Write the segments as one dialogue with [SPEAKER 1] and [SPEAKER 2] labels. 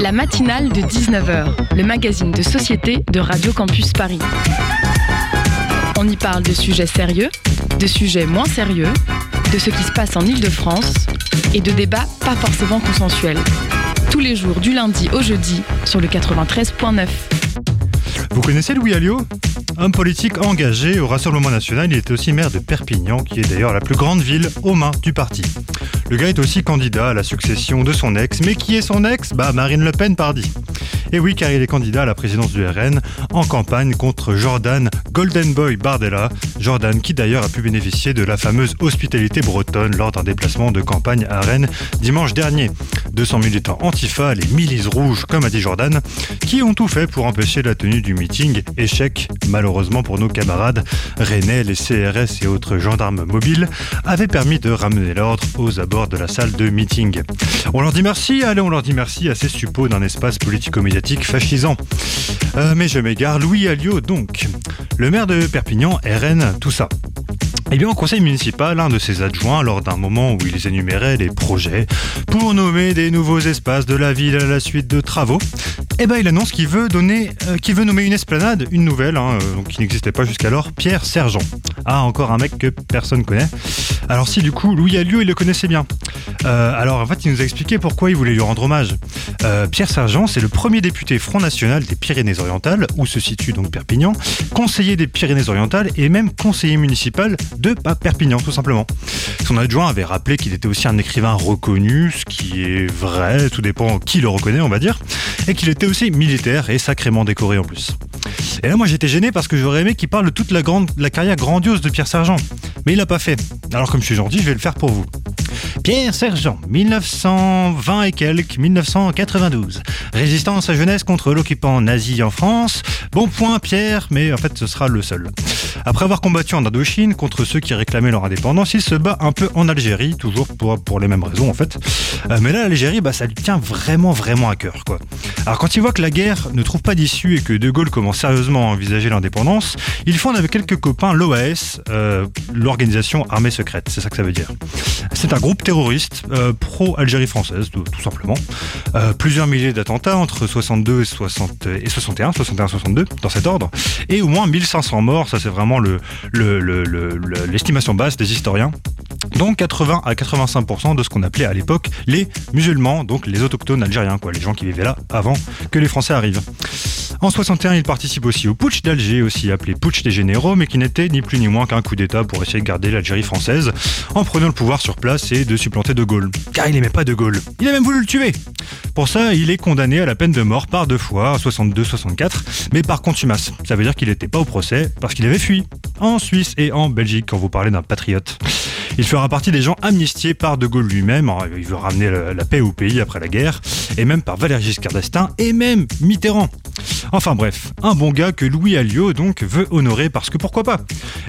[SPEAKER 1] La matinale de 19h, le magazine de société de Radio Campus Paris. On y parle de sujets sérieux, de sujets moins sérieux, de ce qui se passe en Ile-de-France et de débats pas forcément consensuels. Tous les jours du lundi au jeudi sur le 93.9.
[SPEAKER 2] Vous connaissez Louis Alliot? Homme politique engagé au Rassemblement national, il était aussi maire de Perpignan, qui est d'ailleurs la plus grande ville aux mains du parti. Le gars est aussi candidat à la succession de son ex, mais qui est son ex? Bah Marine Le Pen, pardi. Et oui, car il est candidat à la présidence du RN en campagne contre Jordan Golden Boy Bardella. Jordan qui d'ailleurs a pu bénéficier de la fameuse hospitalité bretonne lors d'un déplacement de campagne à Rennes dimanche dernier. 200 militants antifa, les milices rouges, comme a dit Jordan, qui ont tout fait pour empêcher la tenue du meeting. Échec, malheureusement pour nos camarades rennais, les CRS et autres gendarmes mobiles, avaient permis de ramener l'ordre aux abords de la salle de meeting. On leur dit merci, allez, on leur dit merci à ces suppôts d'un espace politico-médiatique fascisant. Euh, mais je m'égare, Louis Alliot donc. Le maire de Perpignan, RN, tout ça. Eh bien, au conseil municipal, un de ses adjoints, lors d'un moment où ils énuméraient les projets pour nommer des nouveaux espaces de la ville à la suite de travaux, eh ben, il annonce qu'il veut donner, euh, qu'il veut nommer une esplanade, une nouvelle, hein, euh, qui n'existait pas jusqu'alors, Pierre Sergent. Ah, encore un mec que personne connaît. Alors si, du coup, Louis Alliot, il le connaissait bien. Euh, alors en fait, il nous a expliqué pourquoi il voulait lui rendre hommage. Pierre Sergent, c'est le premier député Front National des Pyrénées-Orientales, où se situe donc Perpignan, conseiller des Pyrénées-Orientales et même conseiller municipal de bah, Perpignan, tout simplement. Son adjoint avait rappelé qu'il était aussi un écrivain reconnu, ce qui est vrai, tout dépend qui le reconnaît, on va dire, et qu'il était aussi militaire et sacrément décoré en plus. Et là, moi, j'étais gêné parce que j'aurais aimé qu'il parle de toute la, grande, la carrière grandiose de Pierre Sergent. Mais il l'a pas fait. Alors, comme je suis gentil, je vais le faire pour vous. Pierre Sergent, 1920 et quelques, 1992. Résistance à jeunesse contre l'occupant nazi en France. Bon point, Pierre, mais en fait, ce sera le seul. Après avoir combattu en Indochine contre ceux qui réclamaient leur indépendance, il se bat un peu en Algérie, toujours pour, pour les mêmes raisons en fait. Euh, mais là, l'Algérie, bah, ça lui tient vraiment, vraiment à cœur. Quoi. Alors quand il voit que la guerre ne trouve pas d'issue et que De Gaulle commence sérieusement à envisager l'indépendance, il fonde avec quelques copains l'OAS, euh, l'organisation armée secrète, c'est ça que ça veut dire. C'est un groupe terroriste euh, pro-Algérie française, tout, simplement. Plusieurs milliers d'attentats entre 62 et, 60, et 61, 61-62, dans cet ordre, et au moins 1500 morts, ça c'est vraiment l'estimation le, le, le, l'estimation basse des historiens. Donc 80 à 85% de ce qu'on appelait à l'époque les musulmans, donc les autochtones algériens, quoi, les gens qui vivaient là avant que les Français arrivent. En 61, il participe aussi au putsch d'Alger, aussi appelé putsch des généraux, mais qui n'était ni plus ni moins qu'un coup d'État pour essayer de garder l'Algérie française en prenant le pouvoir sur place et de supplanter De Gaulle. Car il n'aimait pas De Gaulle. Il a même voulu le tuer. Pour ça, il est condamné à la peine de mort par deux fois, en 62-64, mais par contumace. Ça veut dire qu'il n'était pas au procès parce qu'il avait fui. En Suisse et en Belgique, quand vous parlez d'un patriote. Fera partie des gens amnistiés par De Gaulle lui-même. Il veut ramener la paix au pays après la guerre, et même par Valéry Giscard d'Estaing et même Mitterrand. Enfin bref, un bon gars que Louis Alliot donc veut honorer parce que pourquoi pas?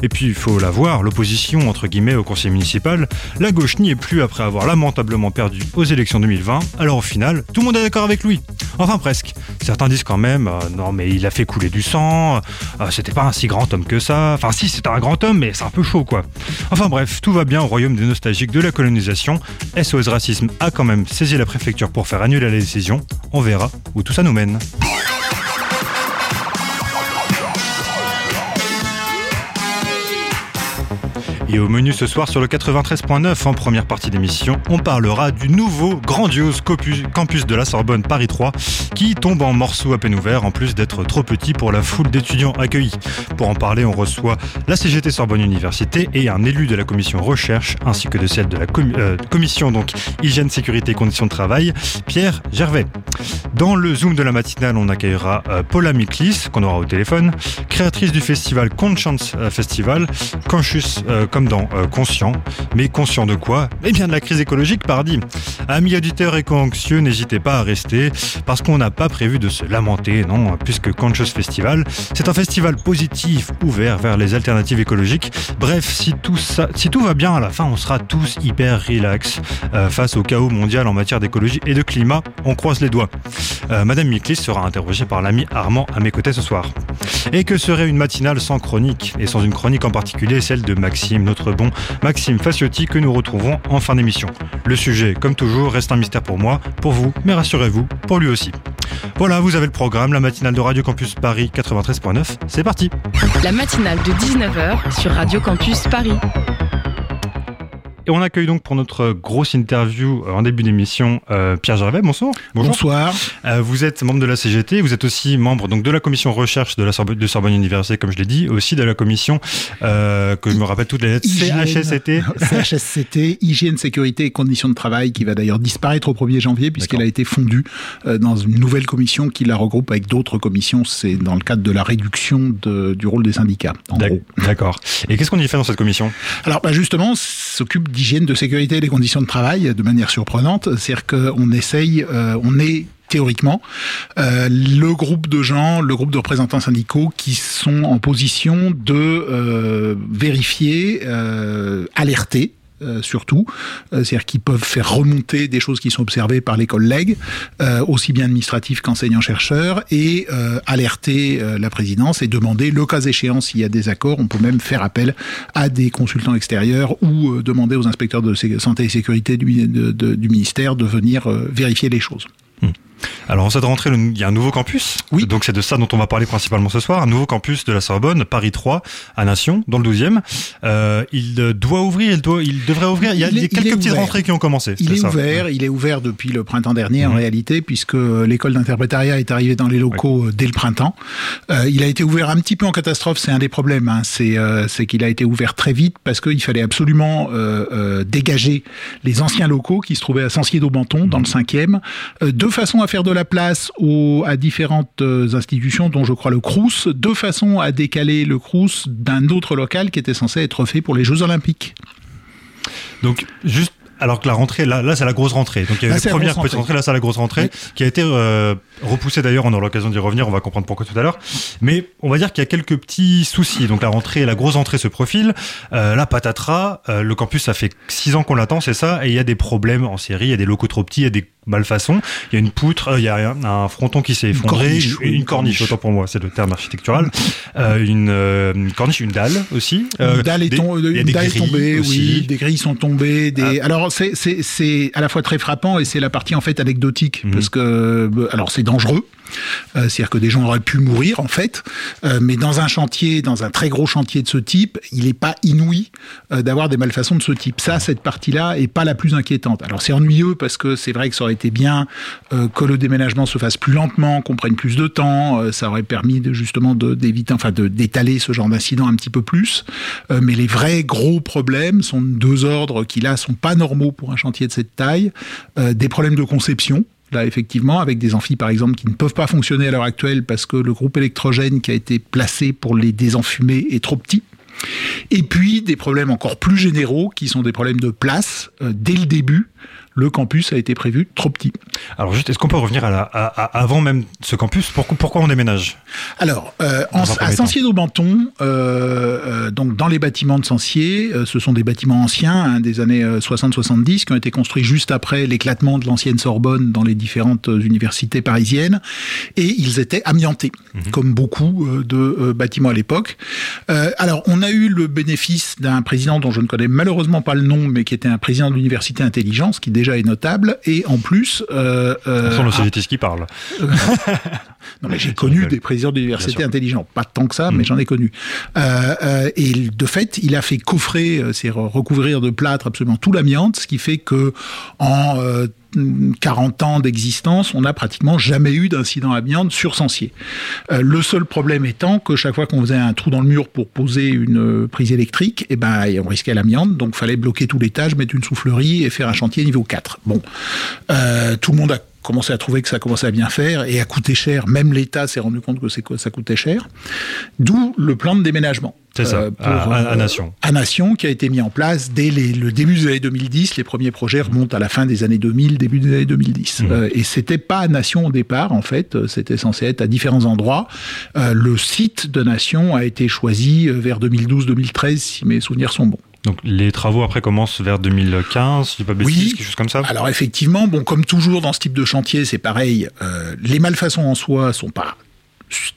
[SPEAKER 2] Et puis il faut la voir, l'opposition entre guillemets au conseil municipal, la gauche n'y est plus après avoir lamentablement perdu aux élections 2020, alors au final, tout le monde est d'accord avec lui. Enfin presque. Certains disent quand même, euh, non mais il a fait couler du sang, euh, c'était pas un si grand homme que ça, enfin si c'était un grand homme mais c'est un peu chaud quoi. Enfin bref, tout va bien royaume des nostalgiques de la colonisation, SOS Racisme a quand même saisi la préfecture pour faire annuler la décision, on verra où tout ça nous mène. Et au menu ce soir sur le 93.9 en première partie d'émission, on parlera du nouveau grandiose campus de la Sorbonne Paris 3 qui tombe en morceaux à peine ouverts en plus d'être trop petit pour la foule d'étudiants accueillis. Pour en parler, on reçoit la CGT Sorbonne Université et un élu de la commission recherche ainsi que de celle de la euh, commission donc hygiène, sécurité et conditions de travail, Pierre Gervais. Dans le Zoom de la matinale, on accueillera euh, Paula Miklis, qu'on aura au téléphone, créatrice du festival Conscience Festival, Conscious euh, comme dans euh, Conscient. Mais conscient de quoi? Eh bien de la crise écologique, pardi. Amis auditeurs éco-anxieux, n'hésitez pas à rester, parce qu'on n'a pas prévu de se lamenter, non, puisque Conscious Festival, c'est un festival positif, ouvert vers les alternatives écologiques. Bref, si tout, ça, si tout va bien à la fin, on sera tous hyper relax euh, face au chaos mondial en matière d'écologie et de climat. On croise les doigts. Madame Miklis sera interrogée par l'ami Armand à mes côtés ce soir. Et que serait une matinale sans chronique Et sans une chronique en particulier, celle de Maxime, notre bon Maxime Faciotti, que nous retrouvons en fin d'émission. Le sujet, comme toujours, reste un mystère pour moi, pour vous, mais rassurez-vous, pour lui aussi. Voilà, vous avez le programme, la matinale de Radio Campus Paris 93.9. C'est parti
[SPEAKER 1] La matinale de 19h sur Radio Campus Paris.
[SPEAKER 2] Et on accueille donc pour notre grosse interview euh, en début d'émission euh, Pierre Gervais. Bonsoir.
[SPEAKER 3] Bonsoir.
[SPEAKER 2] Euh, vous êtes membre de la CGT, vous êtes aussi membre donc de la commission recherche de la Sorbonne, de Sorbonne Université, comme je l'ai dit, aussi de la commission que je me rappelle toutes les lettres
[SPEAKER 3] CHSCT. CHSCT, hygiène, sécurité et conditions de travail, qui va d'ailleurs disparaître au 1er janvier puisqu'elle a été fondue dans une nouvelle commission qui la regroupe avec d'autres commissions. C'est dans le cadre de la réduction de, du rôle des syndicats.
[SPEAKER 2] D'accord. Et qu'est-ce qu'on y fait dans cette commission?
[SPEAKER 3] Alors, bah justement, s'occupe d'hygiène, de sécurité et des conditions de travail de manière surprenante. C'est-à-dire qu'on essaye, euh, on est théoriquement, euh, le groupe de gens, le groupe de représentants syndicaux qui sont en position de euh, vérifier, alerter euh, surtout, euh, c'est-à-dire qu'ils peuvent faire remonter des choses qui sont observées par les collègues, euh, aussi bien administratifs qu'enseignants-chercheurs, et alerter la présidence et demander, le cas échéant, s'il y a des accords, on peut même faire appel à des consultants extérieurs ou demander aux inspecteurs de santé et sécurité du, du ministère de venir vérifier les choses.
[SPEAKER 2] Alors en cette rentrée, il y a un nouveau campus. Oui. Donc c'est de ça dont on va parler principalement ce soir. Un nouveau campus de la Sorbonne, Paris 3, à Nation, dans le 12e. Euh, il doit ouvrir, il, doit, il devrait ouvrir. Il y a, quelques petites rentrées qui ont commencé.
[SPEAKER 3] Il est, ouvert, il est ouvert depuis le printemps dernier en mhm. réalité, puisque l'école d'interprétariat est arrivée dans les locaux euh, dès le printemps. Euh, il a été ouvert un petit peu en catastrophe, c'est un des problèmes. Hein. C'est qu'il a été ouvert très vite parce qu'il fallait absolument dégager les anciens locaux qui se trouvaient à Sancier-d'Aubenton, dans le 5e, de façon à faire de la place à différentes euh, institutions, dont je crois le Crous, de façon à décaler le Crous d'un autre local qui était censé être fait pour les Jeux Olympiques.
[SPEAKER 2] Donc, juste alors que la rentrée, là, là c'est la grosse rentrée. Donc il y a la première petite rentrée, là c'est la grosse rentrée, qui a été euh, repoussée d'ailleurs, on aura l'occasion d'y revenir, on va comprendre pourquoi tout à l'heure. Mais on va dire qu'il y a quelques petits soucis. Donc la rentrée, la grosse rentrée se profile. Euh, là, patatras, euh, le campus, ça fait six ans qu'on l'attend, c'est ça, et il y a des problèmes en série, il y a des locaux trop petits, il y a des malfaçons, il y a une poutre, euh, il y a un, fronton qui s'est effondré, une corniche, autant pour moi, c'est le terme architectural, euh, une, corniche, une dalle aussi.
[SPEAKER 3] une dalle est, tombée, oui, des grilles sont tombées, des... Ah. Alors c'est à la fois très frappant et c'est la partie en fait anecdotique mhm. parce que euh, alors c'est dangereux euh, c'est-à-dire que des gens auraient pu mourir en fait, euh, mais dans un chantier, dans un très gros chantier de ce type, il n'est pas inouï euh, d'avoir des malfaçons de ce type. Ça, cette partie-là est pas la plus inquiétante. Alors c'est ennuyeux parce que c'est vrai que ça aurait été bien que le déménagement se fasse plus lentement, qu'on prenne plus de temps. ça aurait permis de, justement d'éviter, enfin de d'étaler ce genre d'incident un petit peu plus. mais les vrais gros problèmes sont deux ordres qui là sont pas normaux pour un chantier de cette taille. des problèmes de conception là effectivement, avec des amphis par exemple qui ne peuvent pas fonctionner à l'heure actuelle parce que le groupe électrogène qui a été placé pour les désenfumer est trop petit. Et puis des problèmes encore plus généraux qui sont des problèmes de place euh, dès le début le campus a été prévu trop petit.
[SPEAKER 2] Alors juste, est-ce qu'on peut revenir à, la, avant même ce campus? Pourquoi, pourquoi on déménage?
[SPEAKER 3] Alors, euh, à Sancier-d'Aubenton, euh, euh, donc dans les bâtiments de Sancier, ce sont des bâtiments anciens hein, des années 60-70 qui ont été construits juste après l'éclatement de l'ancienne Sorbonne dans les différentes universités parisiennes et ils étaient amiantés, mhm. comme beaucoup de bâtiments à l'époque. alors, on a eu le bénéfice d'un président dont je ne connais malheureusement pas le nom, mais qui était un président de l'université Intelligence, qui déjà est notable, et en plus...
[SPEAKER 2] Euh, euh, le qui parle.
[SPEAKER 3] non mais j'ai connu des présidents d'université intelligents, pas tant que ça, mais mm. j'en ai connu. Euh, euh, et de fait, il a fait coffrer, c'est recouvrir de plâtre absolument tout l'amiante, ce qui fait que en 40 ans d'existence, on n'a pratiquement jamais eu d'incident amiante sur Sancier. Euh, le seul problème étant que chaque fois qu'on faisait un trou dans le mur pour poser une euh, prise électrique, eh ben, on risquait l'amiante, donc fallait bloquer tout l'étage, mettre une soufflerie et faire un chantier niveau 4. Bon, euh, tout le monde a commencé à trouver que ça commençait à bien faire et à coûter cher. Même l'État s'est rendu compte que ça coûtait cher. D'où le plan de déménagement.
[SPEAKER 2] C'est ça, euh, à, Nation.
[SPEAKER 3] À Nation, qui a été mis en place dès le début des années 2010. Les premiers projets remontent à la fin des années 2000, début des années 2010. Mmh. Euh, et c'était pas à Nation au départ, en fait. C'était censé être à différents endroits. Euh, le site de Nation a été choisi vers 2012-2013, si mes souvenirs sont bons.
[SPEAKER 2] Donc les travaux après commencent vers 2015, si pas bêtise, oui. quelque chose comme ça.
[SPEAKER 3] Alors effectivement, bon, comme toujours dans ce type de chantier, c'est pareil. Euh, les malfaçons en soi sont pas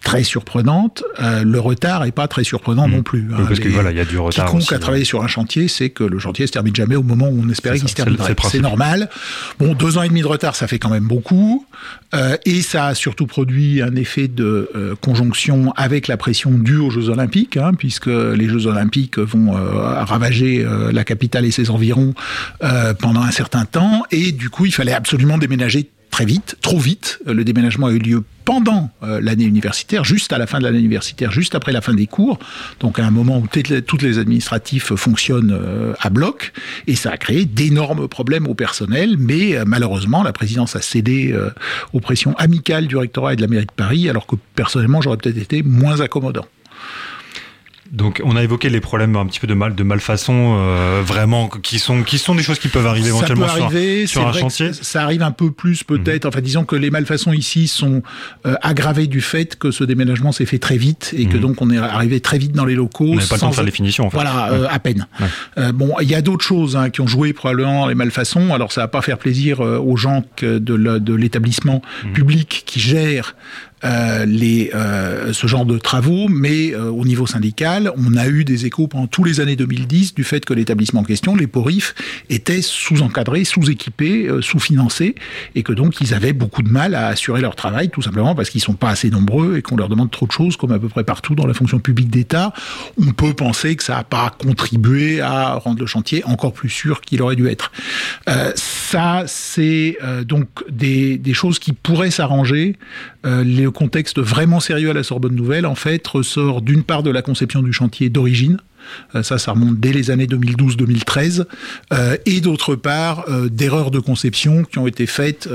[SPEAKER 3] très surprenante. Euh, le retard est pas très surprenant mmh. non plus.
[SPEAKER 2] Hein. parce que voilà, il y a du retard.
[SPEAKER 3] Quiconque a travaillé sur un chantier, c'est que le chantier se termine jamais au moment où on espérait qu'il se terminerait. C'est normal. Bon, deux ans et demi de retard, ça fait quand même beaucoup, euh, et ça a surtout produit un effet de euh, conjonction avec la pression due aux Jeux Olympiques, hein, puisque les Jeux Olympiques vont ravager la capitale et ses environs pendant un certain temps, et du coup, il fallait absolument déménager très vite, trop vite. Le déménagement a eu lieu pendant euh, l'année universitaire, juste à la fin de l'année universitaire, juste après la fin des cours, donc à un moment où toutes les administratifs fonctionnent euh, à bloc, et ça a créé d'énormes problèmes au personnel, mais euh, malheureusement, la présidence a cédé aux pressions amicales du rectorat et de la mairie de Paris, alors que personnellement, j'aurais peut-être été moins accommodant.
[SPEAKER 2] Donc, on a évoqué les problèmes un petit peu de mal, de malfaçon, euh, vraiment, qui sont, qui sont des choses qui peuvent arriver éventuellement sur, un chantier.
[SPEAKER 3] Ça arrive un peu plus peut-être. Mhm. Enfin, disons que les malfaçons ici sont euh, aggravées du fait que ce déménagement s'est fait très vite et que mhm. donc on est arrivé très vite dans les locaux. On
[SPEAKER 2] n'avait pas le temps de faire les finitions. En fait.
[SPEAKER 3] Voilà, euh, à peine. bon, il y a d'autres choses hein, qui ont joué probablement les malfaçons. Alors, ça va pas faire plaisir aux gens que de l'établissement mhm. public qui gère euh, les, euh, ce genre de travaux, mais euh, au niveau syndical, on a eu des échos pendant tous les années 2010 du fait que l'établissement en question, les PORIF, était sous-encadré, sous-équipé, sous-financé, et que donc ils avaient beaucoup de mal à assurer leur travail, tout simplement parce qu'ils sont pas assez nombreux et qu'on leur demande trop de choses, comme à peu près partout dans la fonction publique d'État. On peut penser que ça n'a pas contribué à rendre le chantier encore plus sûr qu'il aurait dû être. ça, c'est donc des, des, choses qui pourraient s'arranger. Les le contexte vraiment sérieux à la Sorbonne Nouvelle, en fait, ressort d'une part de la conception du chantier d'origine, euh, ça, ça remonte dès les années 2012-2013, euh, et d'autre part euh, d'erreurs de conception qui ont été faites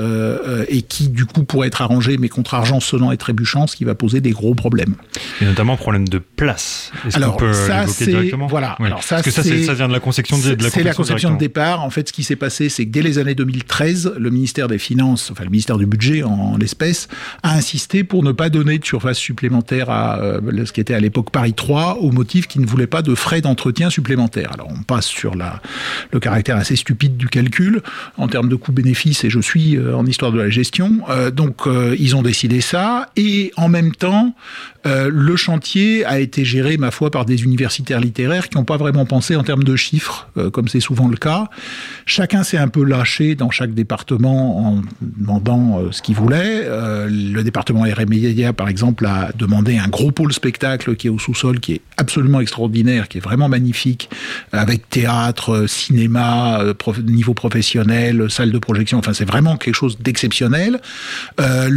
[SPEAKER 3] et qui du coup pourraient être arrangées, mais contre argent sonnant et trébuchant, ce qui va poser des gros problèmes.
[SPEAKER 2] Et notamment problème de place.
[SPEAKER 3] Alors ça c'est voilà.
[SPEAKER 2] Alors ça, Parce que ça, ça vient de la conception de, la conception.
[SPEAKER 3] C'est la conception de départ. En fait, ce qui s'est passé, c'est que dès les années 2013, le ministère des Finances, enfin le ministère du Budget en, l'espèce, a insisté pour ne pas donner de surface supplémentaire à ce qui était à l'époque Paris 3, au motif qu'il ne voulait pas de d'entretien supplémentaires. Alors on passe sur la, le caractère assez stupide du calcul en termes de coût-bénéfice et je suis euh, en histoire de la gestion. Euh, donc euh, ils ont décidé ça et en même temps le chantier a été géré ma foi par des universitaires littéraires qui n'ont pas vraiment pensé en termes de chiffres comme c'est souvent le cas. Chacun s'est un peu lâché dans chaque département en demandant ce qu'il voulait. le département RMIA par exemple a demandé un gros pôle spectacle qui est au sous-sol qui est absolument extraordinaire qui est vraiment magnifique, avec théâtre, cinéma, euh, niveau professionnel, salle de projection. Enfin, c'est vraiment quelque chose d'exceptionnel. Euh,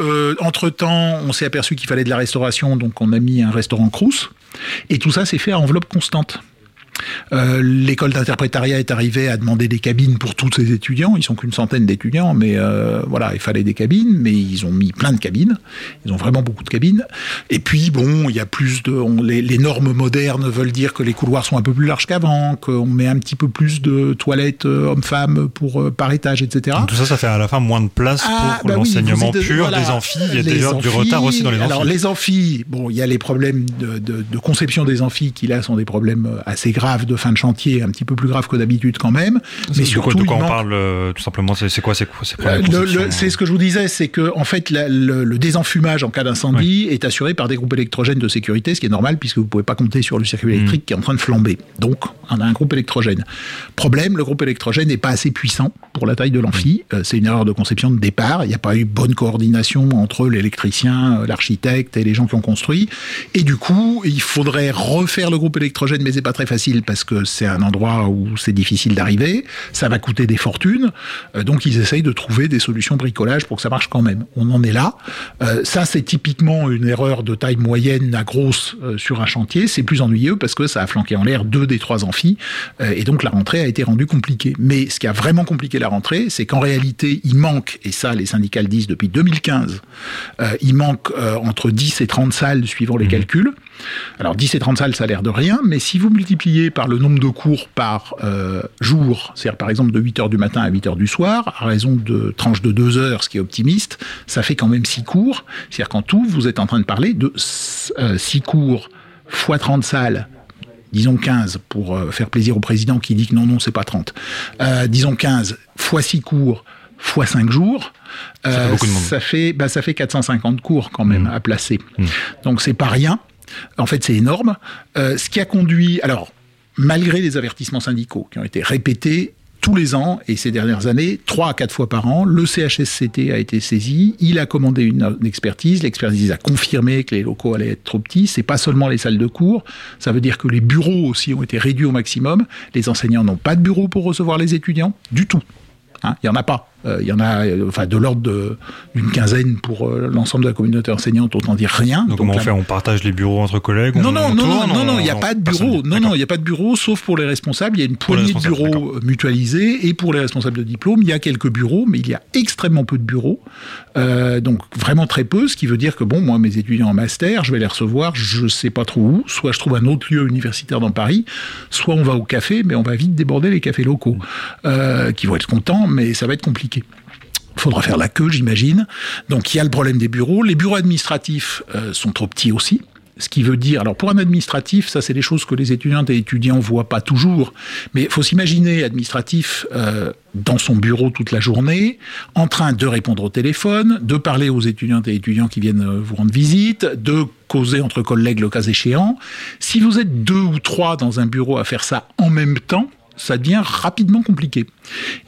[SPEAKER 3] euh, entre temps, on s'est aperçu qu'il fallait de la restauration, donc on a mis un restaurant Crous. Et tout ça s'est fait à enveloppe constante. Euh, l'école d'interprétariat est arrivée à demander des cabines pour tous ses étudiants. Ils sont qu'une centaine d'étudiants, mais euh, voilà, il fallait des cabines. Mais ils ont mis plein de cabines. Ils ont vraiment beaucoup de cabines. Et puis bon, il y a plus de. les, normes modernes veulent dire que les couloirs sont un peu plus larges qu'avant, qu'on met un petit peu plus de toilettes euh, hommes-femmes pour par étage, etc.
[SPEAKER 2] tout ça, ça fait à la fin moins de place ah, pour bah l'enseignement pur des amphis. Il y a d'ailleurs du retard aussi dans les amphis.
[SPEAKER 3] Alors les amphis, bon, il y a les problèmes de, de conception des amphis qui là sont des problèmes assez graves de fin de chantier, un petit peu plus grave que d'habitude quand même.
[SPEAKER 2] Mais surtout, de quoi on parle euh, tout simplement C'est quoi C'est quoi
[SPEAKER 3] C'est ce que je vous disais, c'est que en fait le, désenfumage en cas d'incendie est assuré par des groupes électrogènes de sécurité, ce qui est normal puisque vous pouvez pas compter sur le circuit électrique mm. qui est en train de flamber. Donc on a un groupe électrogène. Problème, le groupe électrogène n'est pas assez puissant pour la taille de l'amphi. Mm. Euh, c'est une erreur de conception de départ. Il n'y a pas eu bonne coordination entre l'électricien, euh, l'architecte et les gens qui ont construit. Et du coup, il faudrait refaire le groupe électrogène, mais c'est pas très facile parce que c'est un endroit où c'est difficile d'arriver, ça va coûter des fortunes, euh, donc ils essayent de trouver des solutions bricolage pour que ça marche quand même. On en est là. Euh, ça, c'est typiquement une erreur de taille moyenne à grosse euh, sur un chantier. C'est plus ennuyeux parce que ça a flanqué en l'air deux des trois amphis, et donc la rentrée a été rendue compliquée. Mais ce qui a vraiment compliqué la rentrée, c'est qu'en réalité, il manque, et ça les syndicats le disent depuis 2015, il manque entre 10 et 30 salles suivant les mmh. calculs. Alors 10 et 30 salles, ça a l'air de rien, mais si vous multipliez par le nombre de cours par euh, jour, c'est-à-dire par exemple de 8 heures du matin à 8 heures du soir, à raison de tranches de 2 heures, ce qui est optimiste, ça fait quand même 6 cours. C'est-à-dire qu'en tout, vous êtes en train de parler de 6 euh, cours fois 30 salles disons 15 pour faire plaisir au président qui dit que non, non, c'est pas 30. disons 15 fois 6 cours fois 5 jours, ça, fait, bah, ça fait 450 cours quand même mmh. à placer. Mmh. Donc c'est pas rien. En fait, c'est énorme. ce qui a conduit, alors malgré les avertissements syndicaux qui ont été répétés tous les ans, et ces dernières années, trois à quatre fois par an, le CHSCT a été saisi, il a commandé une, expertise, l'expertise a confirmé que les locaux allaient être trop petits, c'est pas seulement les salles de cours, ça veut dire que les bureaux aussi ont été réduits au maximum, les enseignants n'ont pas de bureau pour recevoir les étudiants, du tout. Hein, il n'y en a pas. Euh, il y en a euh, enfin, de l'ordre d'une quinzaine pour euh, l'ensemble de la communauté enseignante, autant dire rien.
[SPEAKER 2] Donc, comment on fait? On partage les bureaux entre collègues
[SPEAKER 3] Non, non, non, non, non, il n'y a pas de bureau. Non, non, il n'y a pas de bureau, sauf pour les responsables. Il y a une poignée de bureaux mutualisés et pour les responsables de diplôme, il y a quelques bureaux, mais il y a extrêmement peu de bureaux. donc vraiment très peu, ce qui veut dire que bon, moi, mes étudiants en master, je vais les recevoir, je ne sais pas trop où. Soit je trouve un autre lieu universitaire dans Paris, soit on va au café, mais on va vite déborder les cafés locaux, qui vont être contents, mais ça va être compliqué. Il faudra faire la queue, j'imagine. Donc il y a le problème des bureaux. Les bureaux administratifs euh, sont trop petits aussi. Ce qui veut dire, alors pour un administratif, ça c'est des choses que les étudiantes et étudiants voient pas toujours, mais il faut s'imaginer administratif euh, dans son bureau toute la journée, en train de répondre au téléphone, de parler aux étudiantes et étudiants qui viennent euh, vous rendre visite, de causer entre collègues le cas échéant. Si vous êtes deux ou trois dans un bureau à faire ça en même temps, ça devient rapidement compliqué.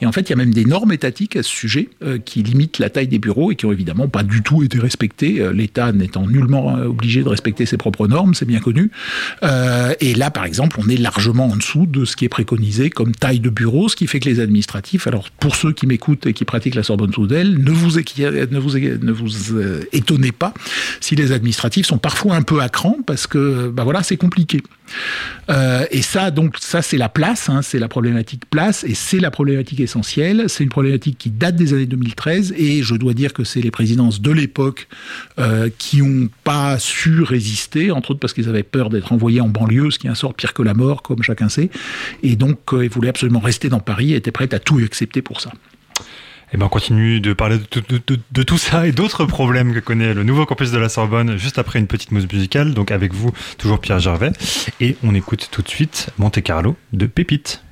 [SPEAKER 3] Et en fait, il y a même des normes étatiques à ce sujet euh, qui limitent la taille des bureaux et qui ont évidemment pas du tout été respectées, euh, l'État n'étant nullement euh, obligé de respecter ses propres normes, c'est bien connu. et là, par exemple, on est largement en dessous de ce qui est préconisé comme taille de bureau, ce qui fait que les administratifs, alors pour ceux qui m'écoutent et qui pratiquent la Sorbonne Soudelle, ne vous, ne vous, ne vous étonnez pas si les administratifs sont parfois un peu à cran parce que, bah voilà, c'est compliqué. et ça, donc, ça, c'est la place, hein, c'est la problématique place, et c'est la problématique essentielle. C'est une problématique qui date des années 2013, et je dois dire que c'est les présidences de l'époque euh, qui n'ont pas su résister, entre autres parce qu'ils avaient peur d'être envoyés en banlieue, ce qui est un sort pire que la mort, comme chacun sait, et donc euh, ils voulaient absolument rester dans Paris et étaient prêts à tout accepter pour ça.
[SPEAKER 2] Et eh ben on continue de parler de, tout ça et d'autres problèmes que connaît le nouveau campus de la Sorbonne juste après une petite mousse musicale. Donc avec vous, toujours Pierre Gervais. Et on écoute tout de suite Monte Carlo de Pépite.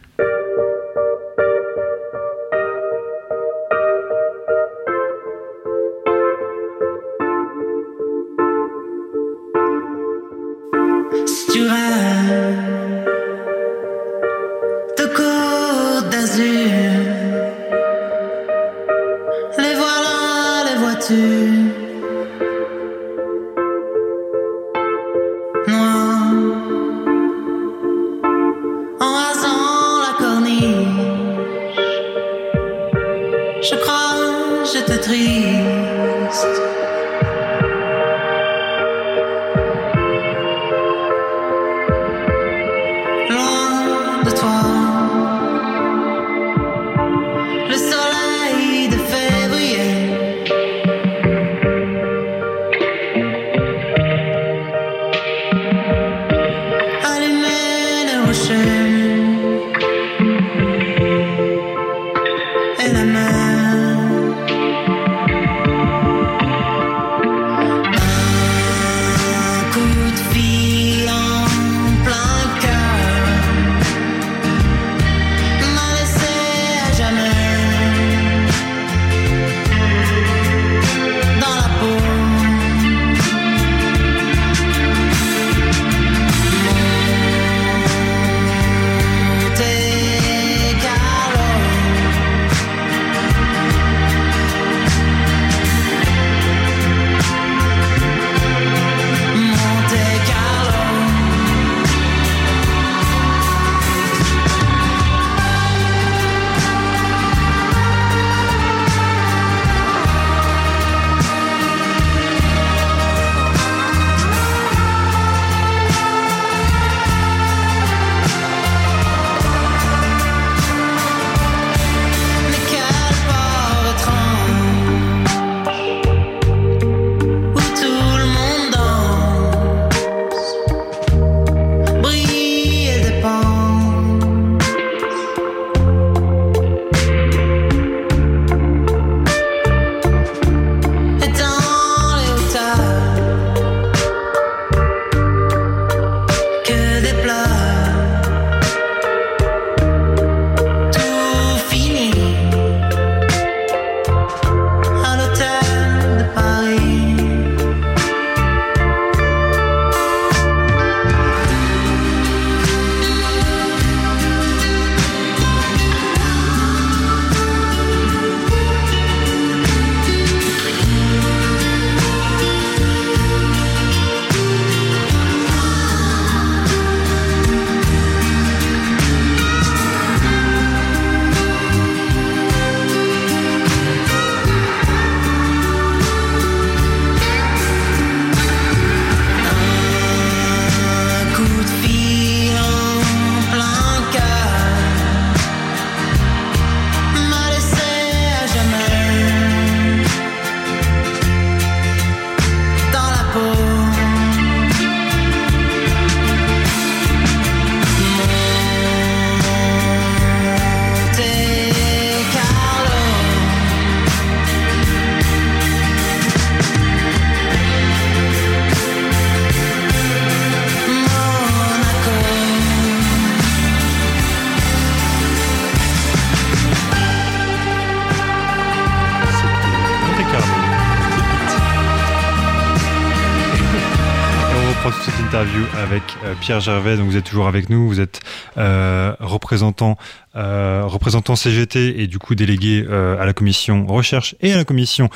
[SPEAKER 2] Pierre Gervais. Donc vous êtes toujours avec nous. Vous êtes euh, représentant, euh, représentant CGT et du coup délégué à la commission recherche et à la commission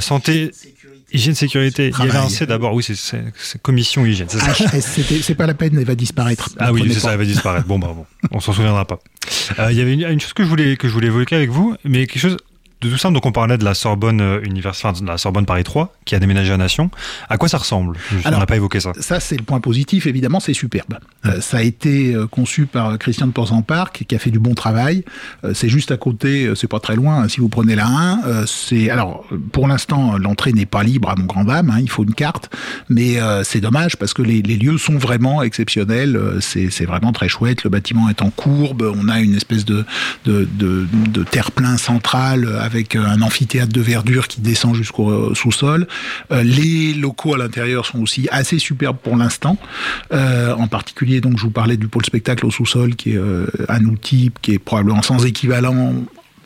[SPEAKER 2] santé. Hygiène, sécurité. Il y avait un C d'abord, oui, c'est commission hygiène, c'est ça.
[SPEAKER 3] c'est pas la peine, elle va disparaître.
[SPEAKER 2] Ah oui, c'est ça, elle va disparaître. Bon, bah bon, on s'en souviendra pas. il y avait une, une, chose que je voulais que je voulais évoquer avec vous, mais quelque chose de tout simple, donc on parlait de la Sorbonne euh, de la Sorbonne Paris 3, qui a déménagé à Nation. À quoi ça ressemble? On n'a pas évoqué ça.
[SPEAKER 3] Ça, c'est le point positif, évidemment, c'est superbe. Euh, ça a été euh, conçu par Christian de Porzenparc, qui a fait du bon travail. c'est juste à côté, c'est pas très loin, hein, si vous prenez la 1. c'est Alors, pour l'instant, l'entrée n'est pas libre à mon grand dame, hein, il faut une carte, mais c'est dommage parce que les, lieux sont vraiment exceptionnels. C'est vraiment très chouette. Le bâtiment est en courbe, on a une espèce de, de, de, de terre-plein central avec euh, un amphithéâtre de verdure qui descend jusqu'au euh, sous-sol. Euh, les locaux à l'intérieur sont aussi assez superbes pour l'instant. en particulier, donc, je vous parlais du pôle spectacle au sous-sol, qui est un outil qui est probablement sans équivalent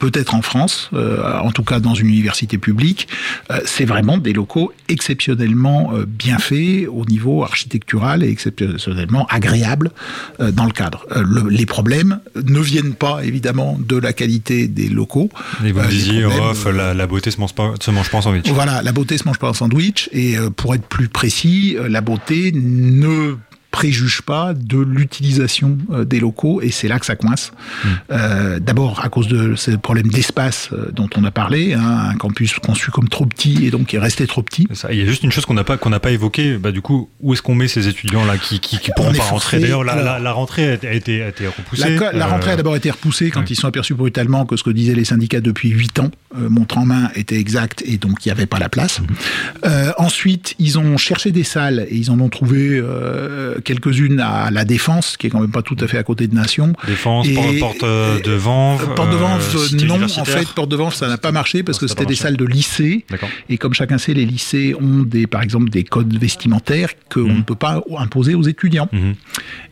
[SPEAKER 3] peut-être en France, euh, en tout cas dans une université publique, euh, c'est vraiment des locaux exceptionnellement euh, bien faits au niveau architectural et exceptionnellement agréables dans le cadre. les problèmes ne viennent pas évidemment de la qualité des locaux.
[SPEAKER 2] Et vous disiez, la, la, beauté se mange, pas, se mange pas en sandwich.
[SPEAKER 3] Voilà, la beauté se mange pas en sandwich. Et pour être plus précis, la beauté ne préjuge pas de l'utilisation euh, des locaux et c'est là que ça coince. Hmm. Euh, D'abord à cause de ce problème d'espace euh, dont on a parlé, hein, un campus conçu comme trop petit et donc qui est resté trop petit.
[SPEAKER 2] Ça. Il y a juste une chose qu'on n'a pas qu'on n'a pas évoqué. Bah, du coup, où est-ce qu'on met ces étudiants là qui qui, qui pourront pas rentrer? D'ailleurs, la, la, rentrée a été, a été repoussée.
[SPEAKER 3] La, rentrée a d'abord été repoussée quand ils sont aperçus brutalement que ce que disaient les syndicats depuis 8 ans, montre en main, était exact et donc il n'y avait pas la place. Hmm. ensuite, ils ont cherché des salles et ils en ont trouvé quelques-unes à la Défense, qui est quand même pas tout à fait à côté de Nation.
[SPEAKER 2] Défense, porte de Vanves.
[SPEAKER 3] Porte de Vanves, euh, non, en fait, porte de Vanves, ça n'a pas marché parce que c'était des salles de lycée. Et comme chacun sait, les lycées ont des, par exemple, des codes vestimentaires qu'on mhm. ne peut pas imposer aux étudiants mhm.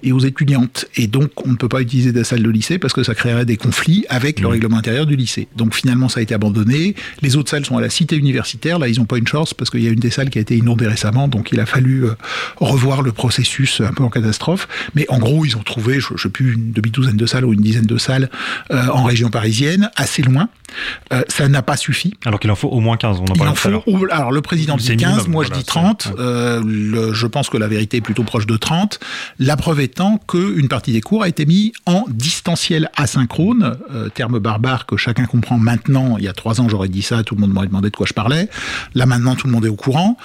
[SPEAKER 3] et aux étudiantes. Et donc, on ne peut pas utiliser des salles de lycée parce que ça créerait des conflits avec le mhm. règlement intérieur du lycée. Donc, finalement, ça a été abandonné. Les autres salles sont à la cité universitaire. Là, ils n'ont pas une chance parce qu'il y a une des salles qui a été inondée récemment. Donc, il a fallu euh, revoir le processus un peu en catastrophe. Mais en gros, ils ont trouvé, je ne sais plus, une demi-douzaine de salles ou une dizaine de salles euh, en région parisienne, assez loin. Euh, ça n'a pas suffi.
[SPEAKER 2] Alors qu'il en faut au moins 15, on en
[SPEAKER 3] Il en faut, alors le président dit 15, moi je dis 30. Euh, le, je pense que la vérité est plutôt proche de 30. La preuve étant qu'une partie des cours a été mise en distanciel asynchrone, terme barbare que chacun comprend maintenant. Il y a trois ans, j'aurais dit ça, tout le monde m'aurait demandé de quoi je parlais. Là maintenant, tout le monde est au courant.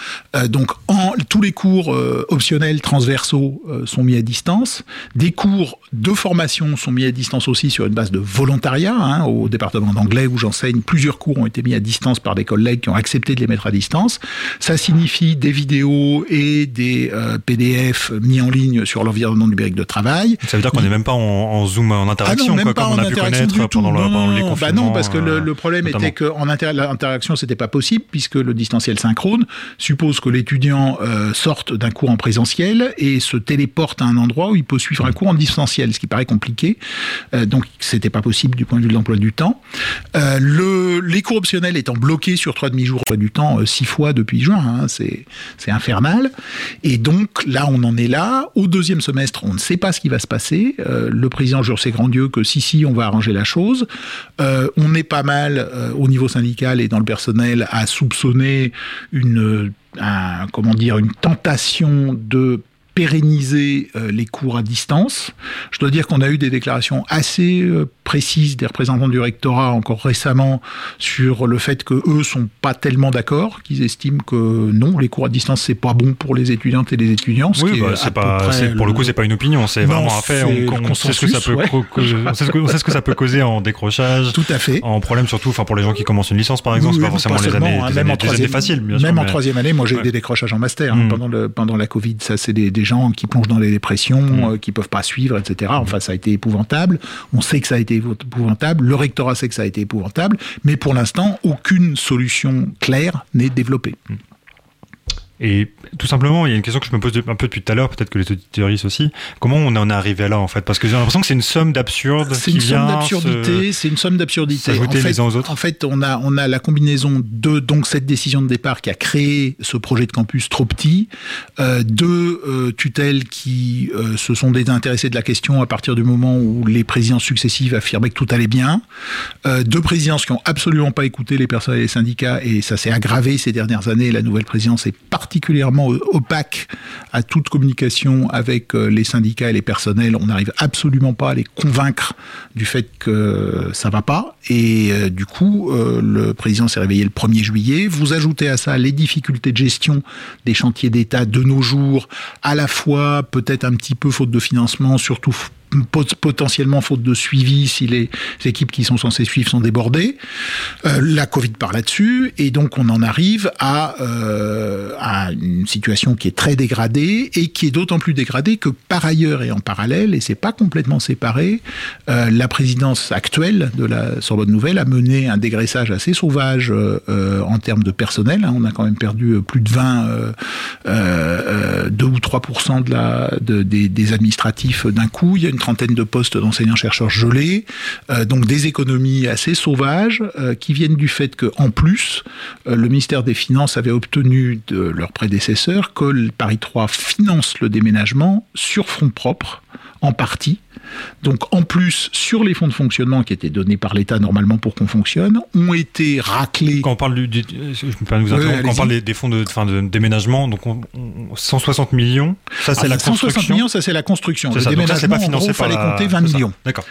[SPEAKER 3] donc en, tous les cours optionnels transversaux euh, sont mis à distance. Des cours de formation sont mis à distance aussi sur une base de volontariat. Hein, au département d'anglais où j'enseigne, plusieurs cours ont été mis à distance par des collègues qui ont accepté de les mettre à distance. Ça signifie des vidéos et des euh, PDF mis en ligne sur l'environnement numérique de travail.
[SPEAKER 2] Ça veut dire qu'on n'est même pas en, Zoom en interaction, ah non, même pas comme on a pu connaître pendant, le, pendant les
[SPEAKER 3] bah non, parce que le, problème était qu'en inter l'interaction, c'était pas possible puisque le distanciel synchrone suppose que l'étudiant euh, sorte d'un cours en présentiel et se téléporte à un endroit où il peut suivre un cours en distanciel, ce qui paraît compliqué. Euh, donc, c'était pas possible du point de vue de l'emploi du temps. Euh, le, les cours optionnels étant bloqués sur trois demi-jours du temps euh, six fois depuis juin, hein, c'est infernal. Et donc, là, on en est là. Au deuxième semestre, on ne sait pas ce qui va se passer. le président jure ses grands dieux que si, si, on va arranger la chose. on est pas mal au niveau syndical et dans le personnel à soupçonner une comment dire, une tentation de pérenniser euh, les cours à distance. Je dois dire qu'on a eu des déclarations assez euh, précises des représentants du rectorat encore récemment sur le fait que eux sont pas tellement d'accord, qu'ils estiment que non, les cours à distance c'est pas bon pour les étudiantes et les étudiants.
[SPEAKER 2] oui, bah, c'est pas, pour le coup c'est pas une opinion, c'est vraiment un fait. On, sait ce que ça peut, on, sait ce que, ça peut causer en décrochage.
[SPEAKER 3] Tout à fait.
[SPEAKER 2] En problème surtout, enfin pour les gens qui commencent une licence par exemple, c'est pas forcément les années, hein, même années, faciles.
[SPEAKER 3] même en troisième année, moi j'ai eu des décrochages en master hein, mm. pendant le pendant la Covid. Ça c'est des gens qui plongent dans les dépressions, qui mm. euh, qui peuvent pas suivre, etc. Enfin, ça a été épouvantable. On sait que ça a été épouvantable. Le rectorat sait que ça a été épouvantable. Mais pour l'instant, aucune solution claire n'est développée. Mm.
[SPEAKER 2] Et tout simplement, il y a une question que je me pose un peu depuis tout à l'heure, peut-être que les auditeurs aussi. Comment on en est arrivé là en fait? Parce que j'ai l'impression que c'est une somme d'absurde.
[SPEAKER 3] C'est une somme d'absurdité. C'est une somme d'absurdité. En fait,
[SPEAKER 2] les uns aux autres.
[SPEAKER 3] En fait, on a on a la combinaison de donc cette décision de départ qui a créé ce projet de campus trop petit, euh, deux euh, tutelles qui euh, se sont désintéressées de la question à partir du moment où les présidences successives affirmaient que tout allait bien, deux présidences qui ont absolument pas écouté les personnels et les syndicats et ça s'est aggravé ces dernières années. La nouvelle présidence est particulièrement opaque à toute communication avec euh, les syndicats et les personnels. On n'arrive absolument pas à les convaincre du fait que ça va pas. Et euh, du coup, euh, le président s'est réveillé le 1er juillet. Vous ajoutez à ça les difficultés de gestion des chantiers d'État de nos jours, à la fois peut-être un petit peu faute de financement, surtout potentiellement faute de suivi si les équipes qui sont censées suivre sont débordées. Euh, la Covid par là-dessus, et donc on en arrive à, euh, à une situation qui est très dégradée et qui est d'autant plus dégradée que par ailleurs et en parallèle, et c'est pas complètement séparé, euh, la présidence actuelle de la Sorbonne Nouvelle a mené un dégraissage assez sauvage en termes de personnel. Hein. On a quand même perdu plus de 20, 2 ou 3 de la, de, des, des administratifs d'un coup. Il y a une trentaine de postes d'enseignants-chercheurs gelés, euh, donc des économies assez sauvages euh, qui viennent du fait que, en plus, euh, le ministère des Finances avait obtenu de leur prédécesseur que Paris 3 finance le déménagement sur fonds propres en partie. Donc en plus, sur les fonds de fonctionnement qui étaient donnés par l'État normalement pour qu'on fonctionne, ont été raclés.
[SPEAKER 2] Quand on parle, du, je me vous quand on parle des, fonds de, fin, de déménagement, donc 160 millions, ça c'est ah, la 160 construction.
[SPEAKER 3] millions, ça c'est la construction. le déménagement, pas financé il fallait compter 20 millions.
[SPEAKER 2] D'accord.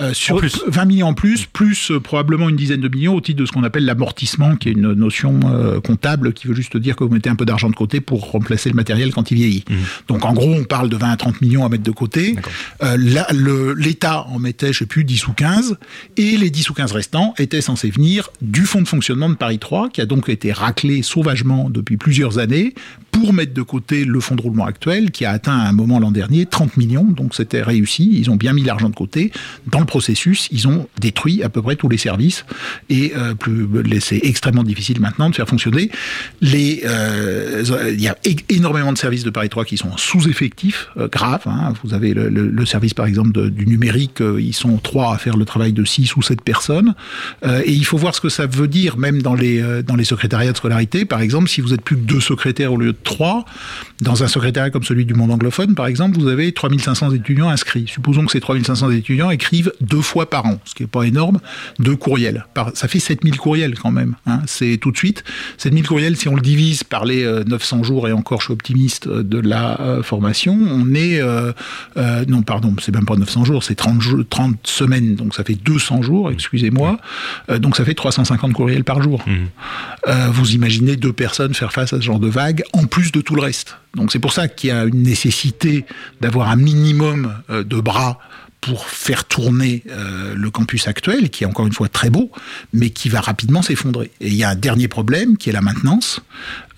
[SPEAKER 3] Euh, sur plus. 20 millions en plus, plus euh, probablement une dizaine de millions au titre de ce qu'on appelle l'amortissement, qui est une notion euh, comptable qui veut juste dire que vous mettez un peu d'argent de côté pour remplacer le matériel quand il vieillit. Mmh. Donc en gros, on parle de 20 à 30 millions à mettre de côté. L'État en mettait, je sais plus, 10 ou 15, et les 10 ou 15 restants étaient censés venir du fonds de fonctionnement de Paris 3, qui a donc été raclé sauvagement depuis plusieurs années pour mettre de côté le fonds de roulement actuel, qui a atteint à un moment l'an dernier 30 millions, donc c'était réussi, ils ont bien mis l'argent de côté. Dans le processus, ils ont détruit à peu près tous les services, et euh, c'est extrêmement difficile maintenant de faire fonctionner. Euh, il y a énormément de services de Paris 3 qui sont sous-effectifs, euh, graves. Hein. Vous avez le, service par exemple du numérique, euh, ils sont trois à faire le travail de six ou sept personnes, euh, et il faut voir ce que ça veut dire même dans les, dans les secrétariats de scolarité. Par exemple, si vous êtes plus que deux secrétaires au lieu de 3. Dans un secrétariat comme celui du monde anglophone, par exemple, vous avez 3500 étudiants inscrits. Supposons que ces 3500 étudiants écrivent deux fois par an, ce qui n'est pas énorme, deux courriels. Ça fait 7000 courriels quand même. Hein. C'est tout de suite. 7000 courriels, si on le divise par les 900 euh, jours, et encore je suis optimiste, euh, de la euh, formation, on est... non, pardon, c'est même pas 900 jours, c'est 30, 30 semaines, donc ça fait 200 jours, excusez-moi. donc ça fait 350 courriels par jour. Mmh. vous imaginez deux personnes faire face à ce genre de vague, en plus de tout le reste. Donc c'est pour ça qu'il y a une nécessité d'avoir un minimum euh, de bras pour faire tourner euh, le campus actuel, qui est encore une fois très beau, mais qui va rapidement s'effondrer. Et il y a un dernier problème, qui est la maintenance.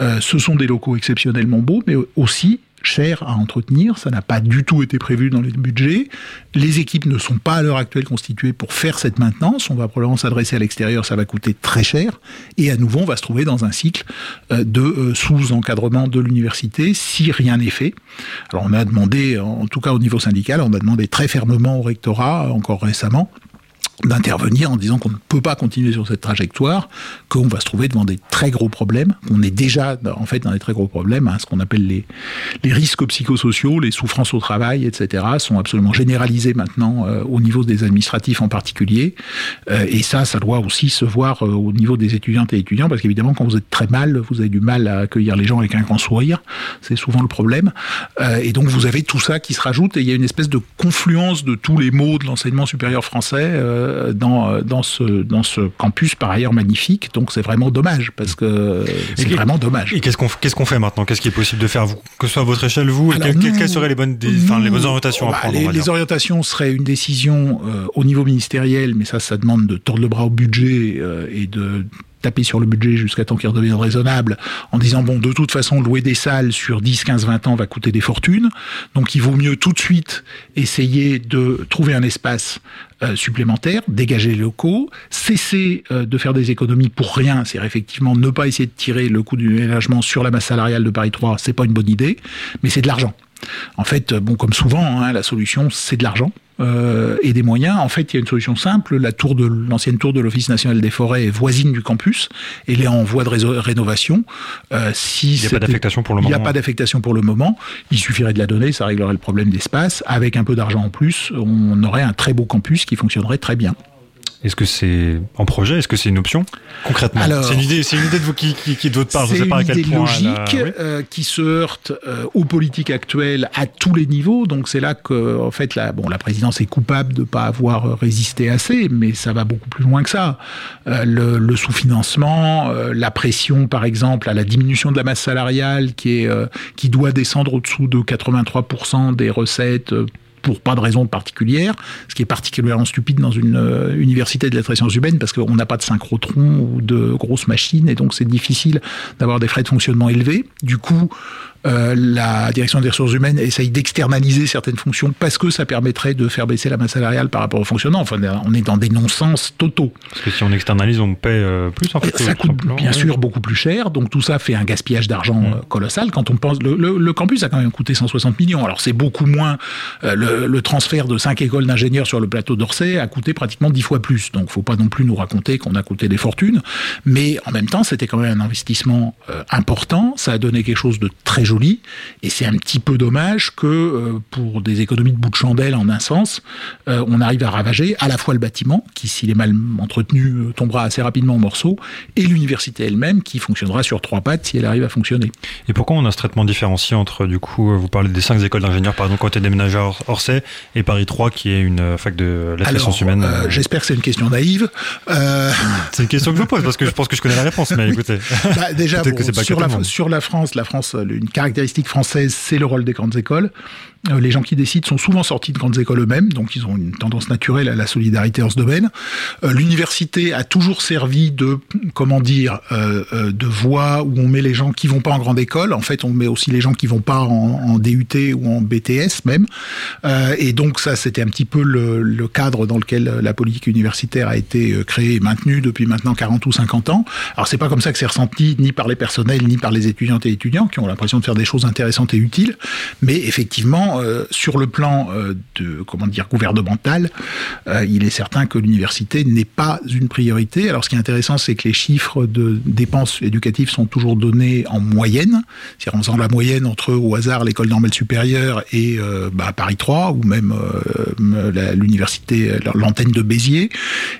[SPEAKER 3] Euh, ce sont des locaux exceptionnellement beaux, mais aussi cher à entretenir, ça n'a pas du tout été prévu dans les budgets. Les équipes ne sont pas à l'heure actuelle constituées pour faire cette maintenance. On va probablement s'adresser à l'extérieur, ça va coûter très cher. Et à nouveau, on va se trouver dans un cycle euh, de euh, sous-encadrement de l'université si rien n'est fait. Alors on a demandé, en tout cas au niveau syndical, on a demandé très fermement au rectorat, encore récemment, d'intervenir en disant qu'on ne peut pas continuer sur cette trajectoire, qu'on va se trouver devant des très gros problèmes, qu'on est déjà en fait dans des très gros problèmes, hein, ce qu'on appelle les, les risques psychosociaux, les souffrances au travail, etc., sont absolument généralisés maintenant euh, au niveau des administratifs en particulier, euh, et ça, ça doit aussi se voir euh, au niveau des étudiantes et étudiants, parce qu'évidemment, quand vous êtes très mal, vous avez du mal à accueillir les gens avec un grand sourire, c'est souvent le problème, et donc vous avez tout ça qui se rajoute, et il y a une espèce de confluence de tous les mots de l'enseignement supérieur français euh, dans, euh, dans, ce, dans ce campus par ailleurs magnifique. Donc c'est vraiment dommage parce que c'est vraiment dommage.
[SPEAKER 2] Et qu'est-ce qu'on qu'est-ce qu'on fait maintenant? Qu'est-ce qui est possible de faire vous, que ce soit à votre échelle vous? Quelles seraient les bonnes les bonnes orientations à bah,
[SPEAKER 3] prendre Les, orientations seraient une décision euh, au niveau ministériel, mais ça ça demande de tordre le bras au budget et de taper sur le budget jusqu'à temps qu'il redevienne raisonnable, en disant bon, de toute façon, louer des salles sur 10, 15, 20 ans va coûter des fortunes. Donc il vaut mieux tout de suite essayer de trouver un espace euh, supplémentaire, dégager les locaux, cesser euh, de faire des économies pour rien, c'est effectivement ne pas essayer de tirer le coût du ménagement sur la masse salariale de Paris 3, c'est pas une bonne idée, mais c'est de l'argent. En fait, bon, comme souvent, hein, la solution, c'est de l'argent. Euh, et des moyens. En fait, il y a une solution simple. La tour de l'ancienne tour de l'Office national des forêts est voisine du campus. Elle est en voie de rénovation.
[SPEAKER 2] Euh, si il n'y a pas d'affectation pour le moment.
[SPEAKER 3] Il n'y a pas d'affectation pour le moment. Il suffirait de la donner, ça réglerait le problème d'espace. Avec un peu d'argent en plus, on aurait un très beau campus qui fonctionnerait très bien.
[SPEAKER 2] Est-ce que c'est en projet? Est-ce que c'est une option? Concrètement C'est une idée, c'est une idée de vous qui, qui, qui de votre part.
[SPEAKER 3] C'est une idée logique euh, qui se heurte euh, aux politiques actuelles à tous les niveaux. Donc c'est là que, en fait, la, bon, la présidence est coupable de pas avoir résisté assez, mais ça va beaucoup plus loin que ça. Euh, le, le sous-financement, la pression, par exemple, à la diminution de la masse salariale qui est qui doit descendre au-dessous de 83% des recettes pour pas de raison particulière, ce qui est particulièrement stupide dans une euh, université de lettres et sciences humaines parce qu'on n'a pas de synchrotron ou de grosses machines et donc c'est difficile d'avoir des frais de fonctionnement élevés. Du coup, euh, la direction des ressources humaines essaye d'externaliser certaines fonctions parce que ça permettrait de faire baisser la masse salariale par rapport au fonctionnement. Enfin, on est dans des non-sens totaux.
[SPEAKER 2] Parce que si on externalise, on paie euh, plus en fait.
[SPEAKER 3] Ça coûte bien sûr beaucoup plus cher, donc tout ça fait un gaspillage d'argent mm. euh, colossal. Quand on pense, le, campus a quand même coûté 160 millions. Alors c'est beaucoup moins. le, transfert de cinq écoles d'ingénieurs sur le plateau d'Orsay a coûté pratiquement dix fois plus. Donc faut pas non plus nous raconter qu'on a coûté des fortunes, mais en même temps c'était quand même un investissement important. Ça a donné quelque chose de très joli. Et c'est un petit peu dommage que euh, pour des économies de bout de chandelle en un sens, euh, on arrive à ravager à la fois le bâtiment, qui s'il est mal entretenu euh, tombera assez rapidement en morceaux, et l'université elle-même, qui fonctionnera sur trois pattes si elle arrive à fonctionner.
[SPEAKER 2] Et pourquoi on a ce traitement différencié entre, du coup, vous parlez des cinq écoles d'ingénieurs, par exemple, côté déménagé à Orsay, et Paris 3, qui est une fac de la science humaine
[SPEAKER 3] J'espère que c'est une question naïve.
[SPEAKER 2] C'est une question que je vous pose, parce que je pense que je connais la réponse, mais écoutez.
[SPEAKER 3] Bah, déjà, sur, la, sur la France, la France, une caractéristique française, c'est le rôle des grandes écoles. Euh, les gens qui décident sont souvent sortis de grandes écoles eux-mêmes, donc ils ont une tendance naturelle à la solidarité en ce domaine. Euh, l'université a toujours servi de, comment dire, euh, de voie où on met les gens qui vont pas en grande école. En fait, on met aussi les gens qui vont pas en, DUT ou en BTS même. et donc ça, c'était un petit peu le, cadre dans lequel la politique universitaire a été créée et maintenue depuis maintenant 40 ou 50 ans. Alors c'est pas comme ça que c'est ressenti ni par les personnels ni par les étudiantes et étudiants qui ont l'impression de faire des choses intéressantes et utiles, mais effectivement euh, sur le plan euh, de comment dire gouvernemental, euh, il est certain que l'université n'est pas une priorité. Alors, ce qui est intéressant, c'est que les chiffres de dépenses éducatives sont toujours donnés en moyenne, c'est-à-dire en faisant la moyenne entre au hasard l'école normale supérieure et bah, Paris 3 ou même l'université, l'antenne de Béziers.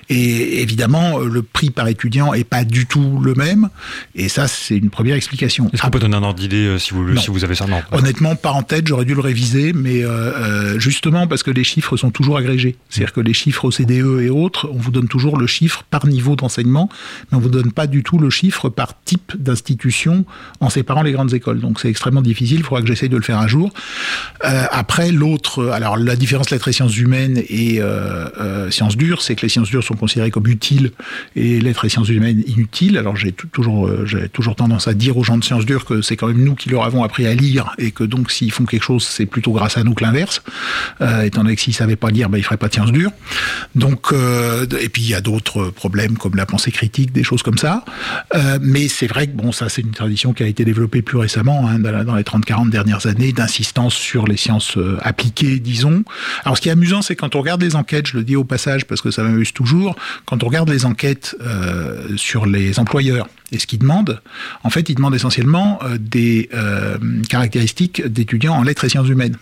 [SPEAKER 3] Et évidemment, le prix par étudiant est pas du tout le même. Et ça, c'est une première explication.
[SPEAKER 2] Est-ce qu'on peut donner un ordre d'idée si vous, si vous avez ça
[SPEAKER 3] non, Honnêtement, pas en tête. J'aurais dû le réviser mais euh, euh, justement parce que les chiffres sont toujours agrégés. C'est-à-dire que les chiffres OCDE et autres, on vous donne toujours le chiffre par niveau d'enseignement, mais on vous donne pas du tout le chiffre par type d'institution en séparant les grandes écoles. Donc c'est extrêmement difficile. Il faudra que j'essaye de le faire un jour. Euh, après, l'autre, alors la différence lettres et sciences humaines et sciences dures, c'est que les sciences dures sont considérées comme utiles et lettres et sciences humaines inutiles. Alors j'ai toujours, j'ai toujours tendance à dire aux gens de sciences dures que c'est quand même nous qui leur avons appris à lire et que donc s'ils font quelque chose, c'est plutôt grâce à nous que l'inverse. Euh, étant donné que s'ils savaient pas lire, ben, ils feraient pas de sciences dures. Donc, euh, et puis il y a d'autres problèmes comme la pensée critique, des choses comme ça. Euh, mais c'est vrai que bon, ça c'est une tradition qui a été développée plus récemment, hein, dans, les 30-40 dernières années, d'insistance sur les sciences appliquées, disons. Alors ce qui est amusant, c'est quand on regarde les enquêtes, je le dis au passage parce que ça m'amuse toujours, quand on regarde les enquêtes sur les employeurs et ce qu'ils demandent, en fait, ils demandent essentiellement des caractéristiques d'étudiants en lettres et sciences humaines.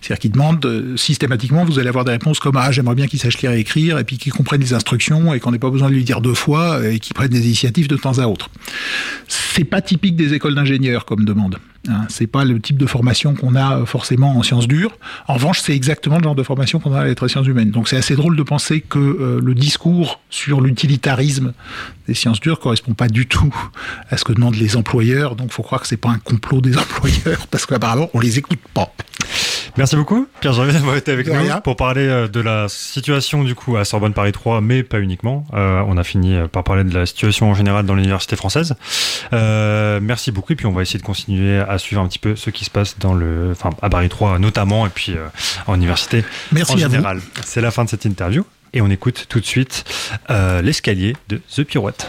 [SPEAKER 3] C'est-à-dire qu'ils demandent euh, systématiquement, vous allez avoir des réponses comme ah j'aimerais bien qu'il sache lire et écrire et puis qu'il comprenne les instructions et qu'on n'ait pas besoin de lui dire deux fois et qu'il prenne des initiatives de temps à autre. C'est pas typique des écoles d'ingénieurs comme demande. Hein, c'est pas le type de formation qu'on a euh, forcément en sciences dures. En revanche, c'est exactement le genre de formation qu'on a à lettres sciences humaines. Donc c'est assez drôle de penser que euh, le discours sur l'utilitarisme des sciences dures correspond pas du tout à ce que demandent les employeurs. Donc faut croire que c'est pas un complot des employeurs parce qu'apparemment on les écoute pas.
[SPEAKER 2] Merci beaucoup, Pierre-Jean d'avoir été avec nous pour parler euh, de la situation du coup à Sorbonne Paris 3, mais pas uniquement. Euh, on a fini par parler de la situation en général dans l'université française. Euh, merci beaucoup, et puis on va essayer de continuer à suivre un petit peu ce qui se passe dans le, enfin à Paris 3 notamment, et puis en université
[SPEAKER 3] merci
[SPEAKER 2] en général. C'est la fin de cette interview, et on écoute tout de suite l'escalier de The Pirouette.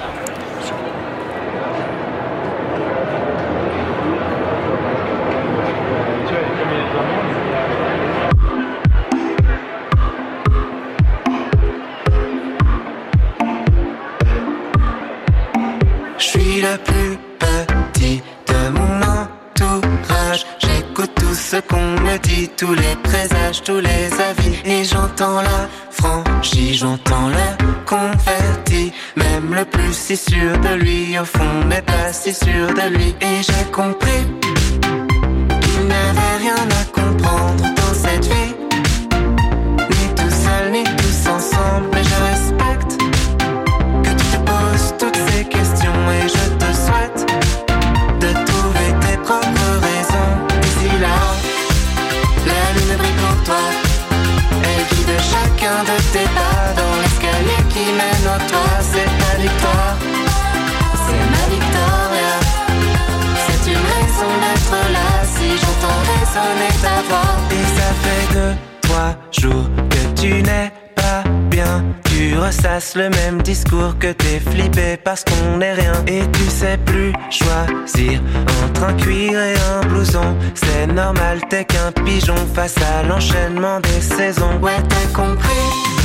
[SPEAKER 4] Tous les présages, tous les avis. Et j'entends la franchise, j'entends le confetti. Même le plus si sûr de lui, au fond, n'est pas si sûr de lui. Et j'ai compris qu'il n'avait rien à comprendre tes pas dans l'escalier qui mène au toit. C'est ta victoire, c'est ma victoire. C'est une raison d'être là si j'entends résonner ta voix. Et ça fait deux, trois jours que tu n'es pas bien. Tu ressasses le même discours que t'es flippé parce qu'on n'est rien. Et tu sais plus choisir entre un cuir et un blouson. C'est normal, t'es qu'un pigeon face à l'enchaînement des saisons. Ouais, t'as compris.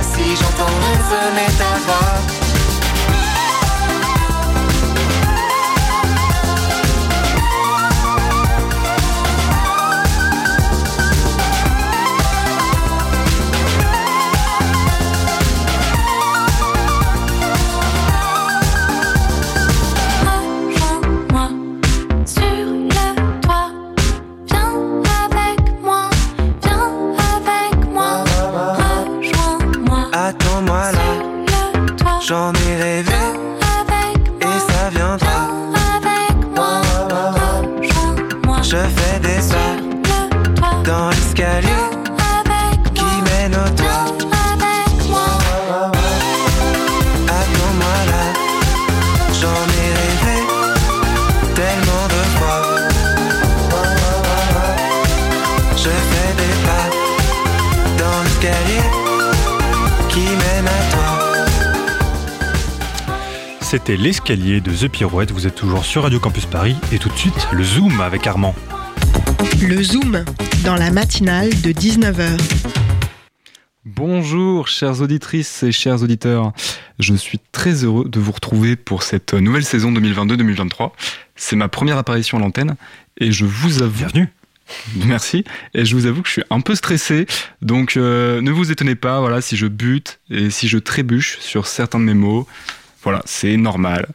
[SPEAKER 4] ni tous ensemble. Mais je respecte j'en ai rêvé
[SPEAKER 2] C'était l'escalier de The Pirouette. Vous êtes toujours sur Radio Campus Paris. Et tout de suite, le Zoom avec Armand.
[SPEAKER 5] Le Zoom, dans la matinale de 19h.
[SPEAKER 6] Bonjour chères auditrices et chers auditeurs, je suis très heureux de vous retrouver pour cette nouvelle saison 2022-2023. C'est ma première apparition à l'antenne et je vous avoue...
[SPEAKER 2] Bienvenue.
[SPEAKER 6] Merci. Et je vous avoue que je suis un peu stressé, donc euh, ne vous étonnez pas voilà, si je bute et si je trébuche sur certains de mes mots. Voilà, c'est normal.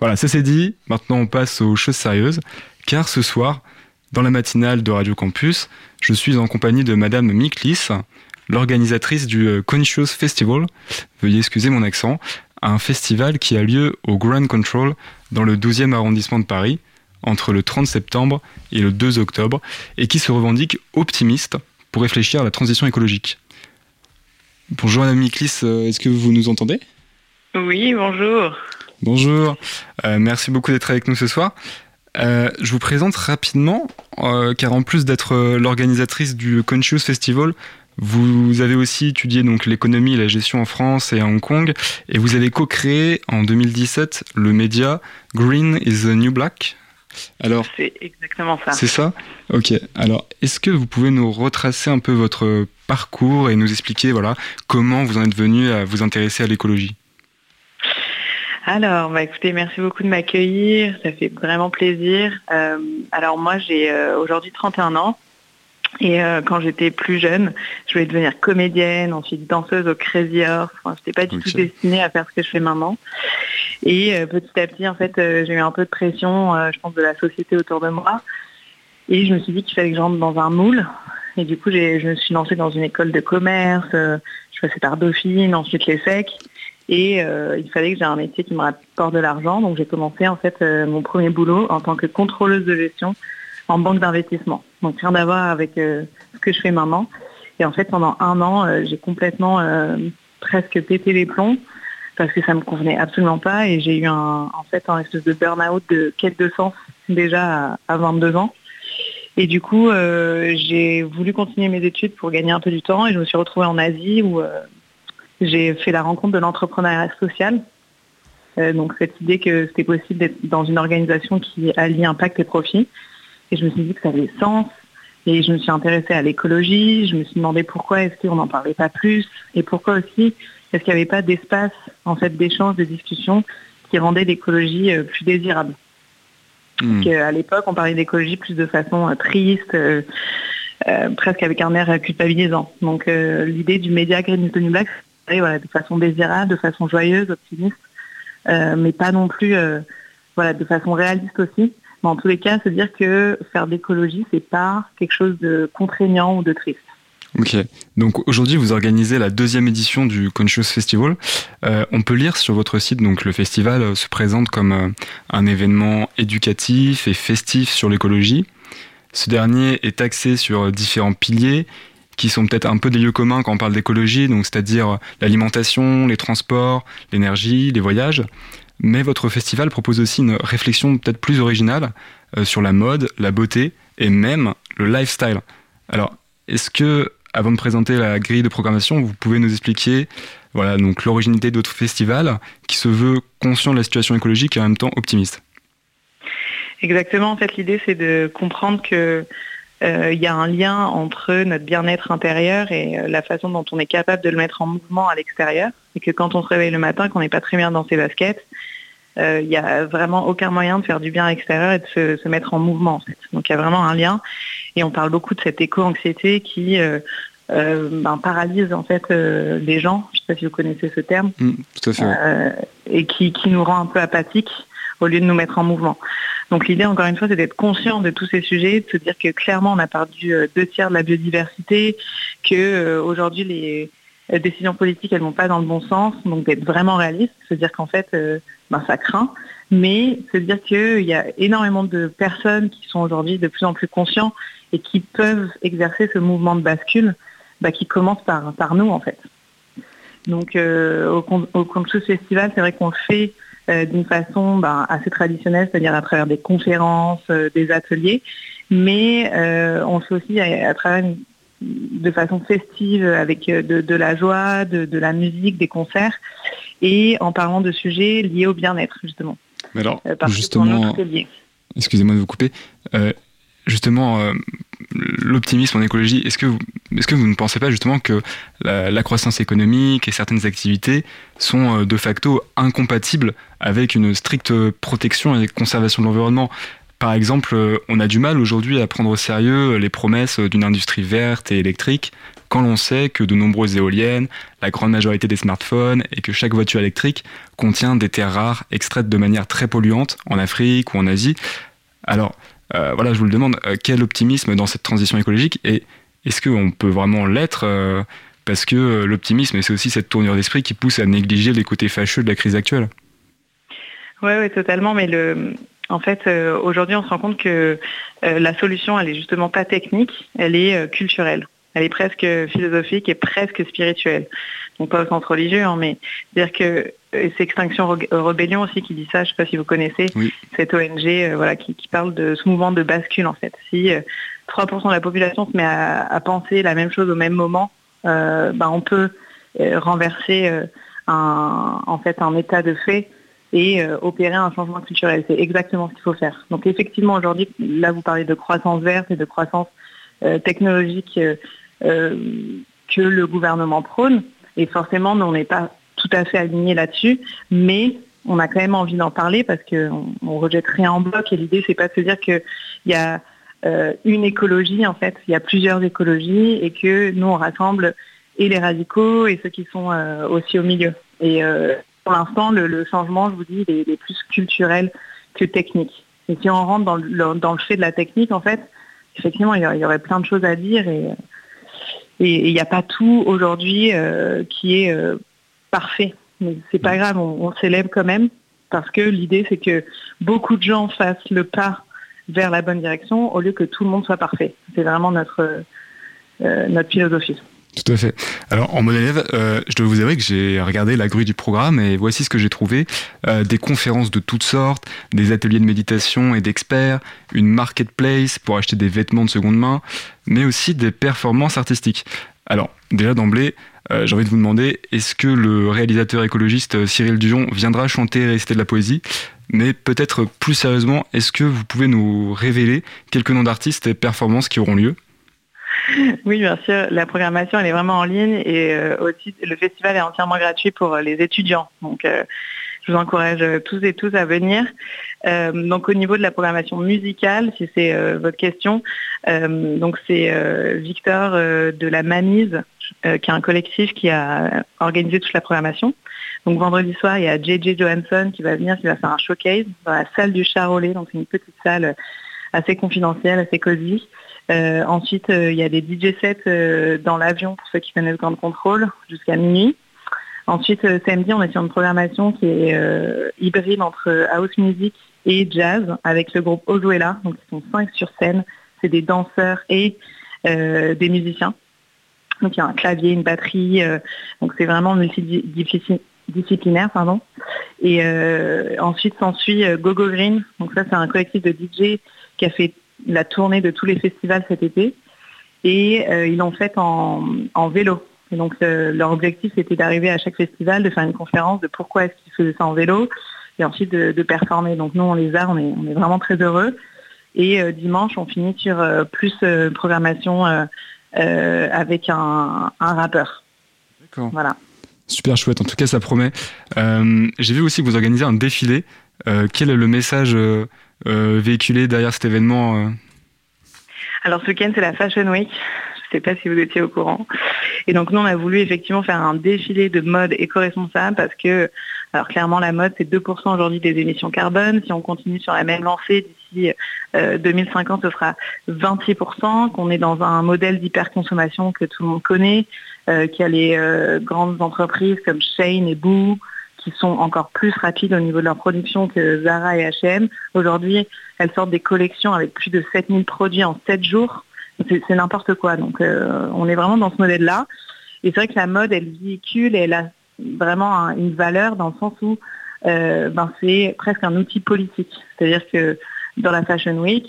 [SPEAKER 6] Voilà, ça c'est dit. Maintenant on passe aux choses sérieuses, car ce soir, dans la matinale de Radio Campus, je suis en compagnie de Madame Miklis, l'organisatrice du euh, Conscious Festival. Veuillez excuser mon accent. Un festival qui a lieu au Grand Control dans le 12e arrondissement de Paris entre le 30 septembre et le 2 octobre et qui se revendique optimiste pour réfléchir à la transition écologique. Bonjour Madame Miklis, euh, est-ce que vous nous entendez?
[SPEAKER 7] Oui, bonjour.
[SPEAKER 6] Bonjour, euh, merci beaucoup d'être avec nous ce soir. Euh, je vous présente rapidement, euh, car en plus d'être l'organisatrice du Conscious Festival, vous avez aussi étudié donc l'économie et la gestion en France et à Hong Kong, et vous avez co-créé en 2017 le média Green is the New Black. Alors,
[SPEAKER 7] C'est exactement ça.
[SPEAKER 6] c'est ça? Ok. Alors, est-ce que vous pouvez nous retracer un peu votre parcours et nous expliquer voilà comment vous en êtes venu à vous intéresser à l'écologie?
[SPEAKER 7] Alors, bah, écoutez, merci beaucoup de m'accueillir. Ça fait vraiment plaisir. Euh, alors moi, j'ai euh, aujourd'hui 31 ans. Et euh, quand j'étais plus jeune, je voulais devenir comédienne, ensuite danseuse au Crazy Horse. Enfin, je n'étais pas du tout destinée à faire ce que je fais maintenant. Et euh, petit à petit, en fait, euh, j'ai eu un peu de pression, je pense, de la société autour de moi. Et je me suis dit qu'il fallait que j'entre dans un moule. Et du coup, je me suis lancée dans une école de commerce. je passais par Dauphine, ensuite les SEC. Et euh, il fallait que j'ai un métier qui me rapporte de l'argent. Donc j'ai commencé en fait euh, mon premier boulot en tant que contrôleuse de gestion en banque d'investissement. Donc rien à voir avec euh, ce que je fais maintenant. Et en fait pendant un an, euh, j'ai complètement presque pété les plombs parce que ça me convenait absolument pas et j'ai eu un, en fait un espèce de burn-out de quête de sens déjà à, à 22 ans. Et du coup, j'ai voulu continuer mes études pour gagner un peu du temps et je me suis retrouvée en Asie où j'ai fait la rencontre de l'entrepreneuriat social. Euh, donc cette idée que c'était possible d'être dans une organisation qui allie impact et profit. Et je me suis dit que ça avait sens. Et je me suis intéressée à l'écologie. Je me suis demandé pourquoi est-ce qu'on n'en parlait pas plus et pourquoi aussi est-ce qu'il n'y avait pas d'espace en fait d'échange, de discussion qui rendait l'écologie euh, plus désirable.
[SPEAKER 6] Hmm.
[SPEAKER 7] Parce qu'à l'époque, on parlait d'écologie plus de façon euh, triste, euh, presque avec un air culpabilisant. Donc euh, l'idée du média Green New Black, voilà, de façon désirable, de façon joyeuse, optimiste, euh, mais pas non plus euh, voilà, de façon réaliste aussi. Mais en tous les cas, se dire que faire d'écologie, c'est pas quelque chose de contraignant ou de triste.
[SPEAKER 6] Ok, donc aujourd'hui vous organisez la deuxième édition du Conscious Festival. Euh, on peut lire sur votre site, donc le festival se présente comme un événement éducatif et festif sur l'écologie. Ce dernier est axé sur différents piliers qui sont peut-être un peu des lieux communs quand on parle d'écologie, donc c'est-à-dire l'alimentation, les transports, l'énergie, les voyages. Mais votre festival propose aussi une réflexion peut-être plus originale euh, sur la mode, la beauté et même le lifestyle. Alors, est-ce que, avant de présenter la grille de programmation, vous pouvez nous expliquer voilà, donc l'originalité de votre festival qui se veut conscient de la situation écologique et en même temps optimiste?
[SPEAKER 7] Exactement, en fait, l'idée c'est de comprendre que il y a un lien entre notre bien-être intérieur et euh, la façon dont on est capable de le mettre en mouvement à l'extérieur. Et que quand on se réveille le matin, qu'on n'est pas très bien dans ses baskets, euh, il n'y a vraiment aucun moyen de faire du bien à l'extérieur et de se, se mettre en mouvement. En fait. Donc il y a vraiment un lien. Et on parle beaucoup de cette éco-anxiété qui euh, euh, ben, paralyse en fait euh, les gens. Je ne sais pas si vous connaissez ce terme.
[SPEAKER 6] Mm, tout à fait.
[SPEAKER 7] Euh, et qui, qui nous rend un peu apathiques au lieu de nous mettre en mouvement. Donc l'idée, encore une fois, c'est d'être conscient de tous ces sujets, de se dire que clairement, on a perdu euh, deux tiers de la biodiversité, que euh, aujourd'hui, les euh, décisions politiques, elles vont pas dans le bon sens, donc d'être vraiment réaliste, se dire qu'en fait, ben, ça craint, mais se dire qu'il y a énormément de personnes qui sont aujourd'hui de plus en plus conscients et qui peuvent exercer ce mouvement de bascule, bah, qui commence par, par nous, en fait. Donc au, au Conscious Festival, c'est vrai qu'on fait euh, d'une façon ben, assez traditionnelle, c'est-à-dire à travers des conférences, euh, des ateliers, mais euh, on le fait aussi à, à travers une- de façon festive avec de, de la joie, de, de la musique, des concerts, et en parlant de sujets liés au bien-être justement.
[SPEAKER 6] Mais alors,
[SPEAKER 7] parce que pour
[SPEAKER 6] justement,
[SPEAKER 7] nous, tout est lié.
[SPEAKER 6] excusez-moi de vous couper, euh, justement, euh, l'optimisme en écologie, est-ce que, vous, est-ce que vous ne pensez pas justement que la, croissance économique et certaines activités sont euh, de facto incompatibles avec une stricte protection et conservation de l'environnement? Par exemple, euh, on a du mal aujourd'hui à prendre au sérieux les promesses d'une industrie verte et électrique quand l'on sait que de nombreuses éoliennes, la grande majorité des smartphones et que chaque voiture électrique contient des terres rares extraites de manière très polluante en Afrique ou en Asie. Alors, voilà, je vous le demande, euh, quel optimisme dans cette transition écologique et est-ce qu'on peut vraiment l'être euh, Parce que euh, l'optimisme, c'est aussi cette tournure d'esprit qui pousse à négliger les côtés fâcheux de la crise actuelle.
[SPEAKER 7] Oui, ouais, totalement. Mais en fait, euh, aujourd'hui, on se rend compte que euh, la solution, elle est justement pas technique, elle est euh, culturelle. Elle est presque philosophique et presque spirituelle. Donc pas au sens religieux, hein, mais dire que et c'est Extinction Re- Rebellion aussi qui dit ça. Je sais pas si vous connaissez
[SPEAKER 6] Oui.
[SPEAKER 7] cette ONG, euh, voilà, qui, qui parle de ce mouvement de bascule en fait. Si euh, 3% de la population se met à, à penser la même chose au même moment, euh, ben, on peut euh, renverser euh, un, en fait un état de fait et euh, opérer un changement culturel. C'est exactement ce qu'il faut faire. Donc effectivement, aujourd'hui, là, vous parlez de croissance verte et de croissance euh, technologique euh, euh, que le gouvernement prône. Et forcément, nous, on n'est pas tout à fait alignés là-dessus. Mais on a quand même envie d'en parler parce qu'on on rejette rien en bloc et l'idée c'est pas de se dire qu'il y a euh, une écologie en fait, il y a plusieurs écologies et que nous on rassemble et les radicaux et ceux qui sont euh, aussi au milieu. Et euh, pour l'instant le, changement, je vous dis, est, plus culturel que technique. Et si on rentre dans le, fait de la technique, en fait, effectivement, il y aurait, plein de choses à dire et il n'y a pas tout aujourd'hui euh, qui est euh, parfait. Mais c'est pas grave, on, on s'élève quand même parce que l'idée c'est que beaucoup de gens fassent le pas vers la bonne direction au lieu que tout le monde soit parfait. C'est vraiment notre euh, notre philosophie.
[SPEAKER 6] Tout à fait. Alors, en mode élève, euh, je dois vous avouer que j'ai regardé la grue du programme et voici ce que j'ai trouvé. Euh, des conférences de toutes sortes, des ateliers de méditation et d'experts, une marketplace pour acheter des vêtements de seconde main, mais aussi des performances artistiques. Alors, déjà d'emblée, euh, j'ai envie de vous demander, est-ce que le réalisateur écologiste euh, Cyril Dion viendra chanter et réciter de la poésie? Mais peut-être plus sérieusement, est-ce que vous pouvez nous révéler quelques noms d'artistes et performances qui auront lieu?
[SPEAKER 7] Oui, bien sûr. La programmation, elle est vraiment en ligne et euh, aussi le festival est entièrement gratuit pour euh, les étudiants. Donc, euh, je vous encourage tous et tous à venir. Donc, au niveau de la programmation musicale, si c'est votre question, donc c'est Victor de la Manise, qui est un collectif qui a organisé toute la programmation. Donc, vendredi soir, il y a JJ Johansson qui va venir, qui va faire un showcase dans la salle du Charolais. Donc, c'est une petite salle assez confidentielle, assez cosy. Euh, ensuite, euh, il y a des DJ sets euh, dans l'avion pour ceux qui connaissent Grand Control jusqu'à minuit. Ensuite, samedi, on est sur une programmation qui est hybride entre house music et jazz avec le groupe Ozuela. Donc, ils sont cinq sur scène. C'est des danseurs et des musiciens. Donc, il y a un clavier, une batterie. euh, donc, c'est vraiment multidisciplinaire, pardon. Et euh, ensuite s'ensuit euh, Gogo Green. Donc, ça, c'est un collectif de DJ qui a fait la tournée de tous les festivals cet été et euh, ils l'ont fait en, en vélo. Et donc euh, leur objectif c'était d'arriver à chaque festival, de faire une conférence de pourquoi est-ce qu'ils faisaient ça en vélo et ensuite de, de performer. Donc nous on les a, on est, on est vraiment très heureux. Et euh, dimanche on finit sur plus programmation avec un, un rappeur.
[SPEAKER 6] D'accord.
[SPEAKER 7] Voilà.
[SPEAKER 6] Super chouette, en tout cas ça promet. J'ai vu aussi que vous organisez un défilé. Quel est le message véhiculé derrière cet événement euh
[SPEAKER 7] Alors ce week-end c'est la Fashion Week. Je ne sais pas si vous étiez au courant. Et donc nous on a voulu effectivement faire un défilé de mode éco-responsable parce que alors clairement la mode c'est 2% aujourd'hui des émissions carbone. Si on continue sur la même lancée d'ici euh, 2050 ce sera 26%, qu'on est dans un modèle d'hyperconsommation que tout le monde connaît, euh, qu'il y a les euh, grandes entreprises comme Shein et Boo qui sont encore plus rapides au niveau de leur production que Zara et H&M. Aujourd'hui, elles sortent des collections avec plus de 7000 produits en 7 jours. C'est n'importe quoi. Donc, euh, on est vraiment dans ce modèle-là. Et c'est vrai que la mode, elle véhicule et elle a vraiment un- une valeur dans le sens où euh, ben, c'est presque un outil politique. C'est-à-dire que dans la Fashion Week,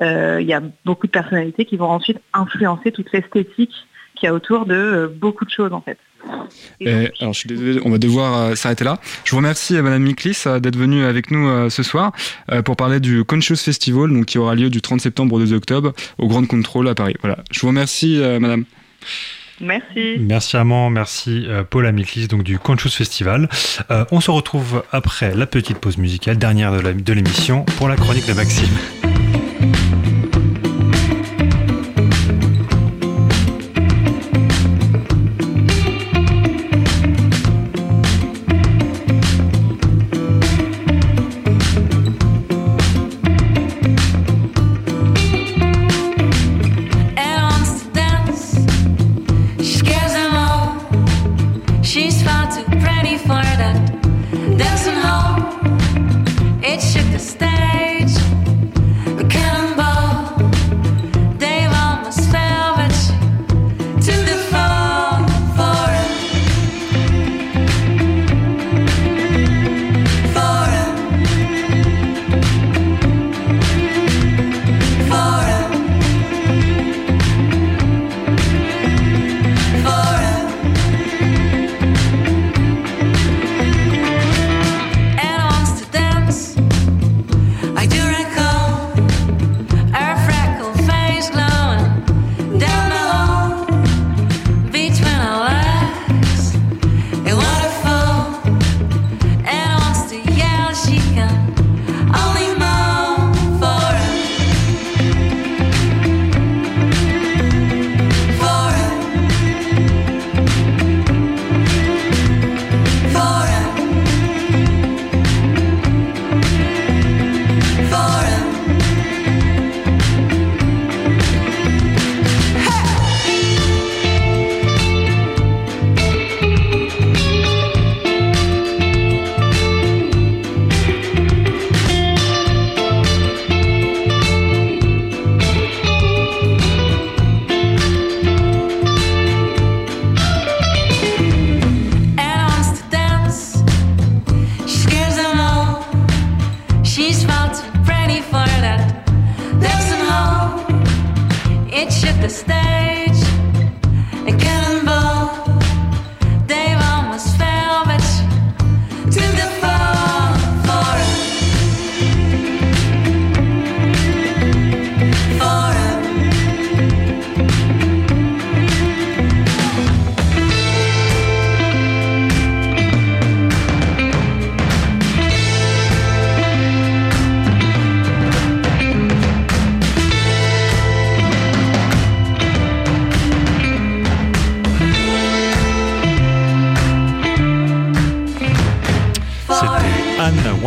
[SPEAKER 7] euh, il y a beaucoup de personnalités qui vont ensuite influencer toute l'esthétique qu'il y a autour de beaucoup de choses en fait. Et
[SPEAKER 6] alors je suis désolé, on va devoir euh, s'arrêter là. Je vous remercie euh, Madame Miklis euh, d'être venue avec nous euh, ce soir euh, pour parler du Conscious Festival, donc qui aura lieu du 30 septembre au 2 octobre au Grand Contrôle à Paris. Voilà. Je vous remercie euh, Madame.
[SPEAKER 7] Merci.
[SPEAKER 2] Merci Amand, merci euh, Paul Amiclis donc du Conscious Festival. Euh, on se retrouve après la petite pause musicale, dernière de l'émission, pour la chronique de Maxime.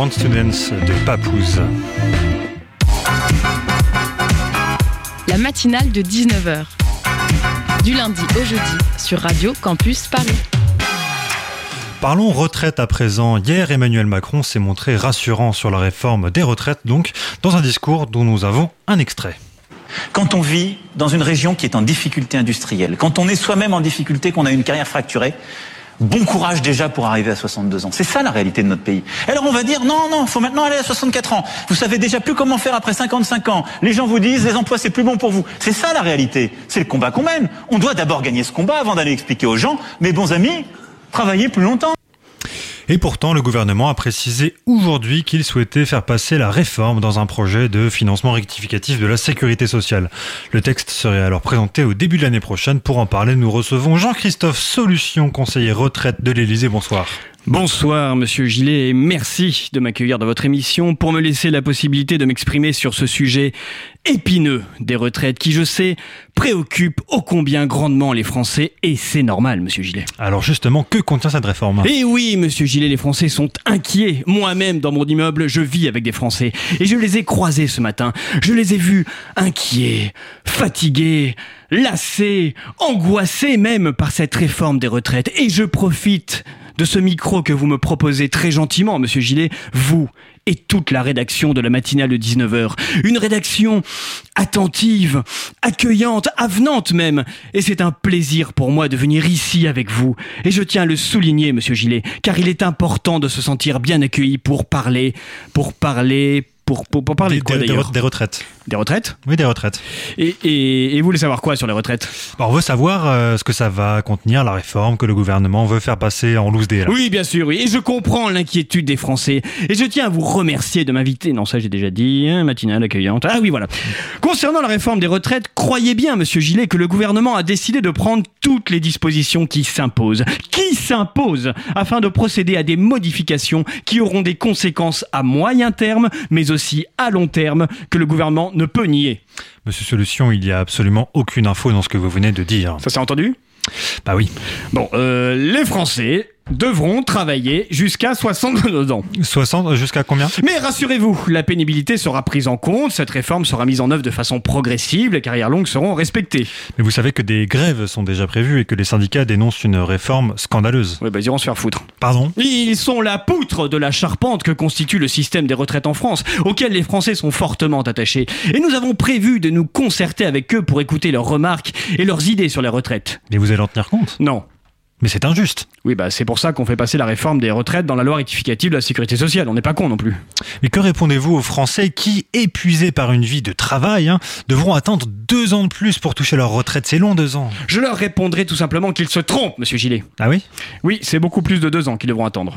[SPEAKER 2] C'était Anne Wants to Dance de Papouze.
[SPEAKER 1] La matinale de 19h. Du lundi au jeudi sur Radio Campus Paris.
[SPEAKER 2] Parlons retraite à présent. Hier, Emmanuel Macron s'est montré rassurant sur la réforme des retraites, donc dans un discours dont nous avons un extrait.
[SPEAKER 8] Quand on vit dans une région qui est en difficulté industrielle, quand on est soi-même en difficulté, qu'on a une carrière fracturée, bon courage déjà pour arriver à 62 ans. C'est ça la réalité de notre pays. Alors on va dire non, non, faut maintenant aller à 64 ans. Vous savez déjà plus comment faire après 55 ans. Les gens vous disent les emplois c'est plus bon pour vous. C'est ça la réalité. C'est le combat qu'on mène. On doit d'abord gagner ce combat avant d'aller expliquer aux gens, mes bons amis, travaillez plus longtemps.
[SPEAKER 2] Et pourtant, le gouvernement a précisé aujourd'hui qu'il souhaitait faire passer la réforme dans un projet de financement rectificatif de la sécurité sociale. Le texte serait alors présenté au début de l'année prochaine. Pour en parler, nous recevons Jean-Christophe Solution, conseiller retraite de l'Élysée. Bonsoir.
[SPEAKER 9] Bonsoir Monsieur Gillet et merci de m'accueillir dans votre émission pour me laisser la possibilité de m'exprimer sur ce sujet épineux des retraites qui, je sais, préoccupe ô combien grandement les Français et c'est normal Monsieur Gillet.
[SPEAKER 2] Alors justement, que contient cette réforme?
[SPEAKER 9] Eh oui Monsieur Gillet, les Français sont inquiets. Moi-même, dans mon immeuble, je vis avec des Français et je les ai croisés ce matin. Je les ai vus inquiets, fatigués, lassés, angoissés même par cette réforme des retraites et je profite de ce micro que vous me proposez très gentiment, monsieur Gillet, vous et toute la rédaction de la matinale de 19h. Une rédaction attentive, accueillante, avenante même. Et c'est un plaisir pour moi de venir ici avec vous. Et je tiens à le souligner, monsieur Gillet, car il est important de se sentir bien accueilli pour parler, pour parler, pour, pour, pour parler
[SPEAKER 2] des,
[SPEAKER 9] de quoi
[SPEAKER 2] des-
[SPEAKER 9] d'ailleurs
[SPEAKER 2] des retraites.
[SPEAKER 9] Des retraites
[SPEAKER 2] Oui, des retraites.
[SPEAKER 9] et, et, et vous voulez savoir quoi sur les retraites?
[SPEAKER 2] Bon, on veut savoir euh, ce que ça va contenir, la réforme que le gouvernement veut faire passer en loose là.
[SPEAKER 9] Oui, bien sûr, oui. Et je comprends l'inquiétude des Français. Et je tiens à vous remercier de m'inviter. Non, ça j'ai déjà dit. hein, matinale accueillante. Ah oui, voilà. Concernant la réforme des retraites, croyez bien, monsieur Gillet, que le gouvernement a décidé de prendre toutes les dispositions qui s'imposent. Qui s'imposent afin de procéder à des modifications qui auront des conséquences à moyen terme, mais aussi à long terme, que le gouvernement ne peut nier.
[SPEAKER 2] Monsieur Solution, il n'y a absolument aucune info dans ce que vous venez de dire.
[SPEAKER 9] Ça s'est entendu?
[SPEAKER 2] Bah oui.
[SPEAKER 9] Bon, euh, les Français devront travailler jusqu'à 62 ans.
[SPEAKER 2] 60 jusqu'à combien?
[SPEAKER 9] Mais rassurez-vous, la pénibilité sera prise en compte, cette réforme sera mise en œuvre de façon progressive, les carrières longues seront respectées.
[SPEAKER 2] Mais vous savez que des grèves sont déjà prévues et que les syndicats dénoncent une réforme scandaleuse.
[SPEAKER 9] Oui, bah ils iront se faire foutre.
[SPEAKER 2] Pardon?
[SPEAKER 9] Ils sont la poutre de la charpente que constitue le système des retraites en France, auquel les Français sont fortement attachés. Et nous avons prévu de nous concerter avec eux pour écouter leurs remarques et leurs idées sur les retraites.
[SPEAKER 2] Mais vous allez en tenir compte?
[SPEAKER 9] Non.
[SPEAKER 2] Mais c'est injuste.
[SPEAKER 9] Oui, bah c'est pour ça qu'on fait passer la réforme des retraites dans la loi rectificative de la sécurité sociale. On n'est pas con non plus.
[SPEAKER 2] Mais que répondez-vous aux Français qui, épuisés par une vie de travail, hein, devront attendre deux ans de plus pour toucher leur retraite? C'est long, deux ans.
[SPEAKER 9] Je leur répondrai tout simplement qu'ils se trompent, monsieur Gillet.
[SPEAKER 2] Ah oui?
[SPEAKER 9] Oui, c'est beaucoup plus de deux ans qu'ils devront attendre.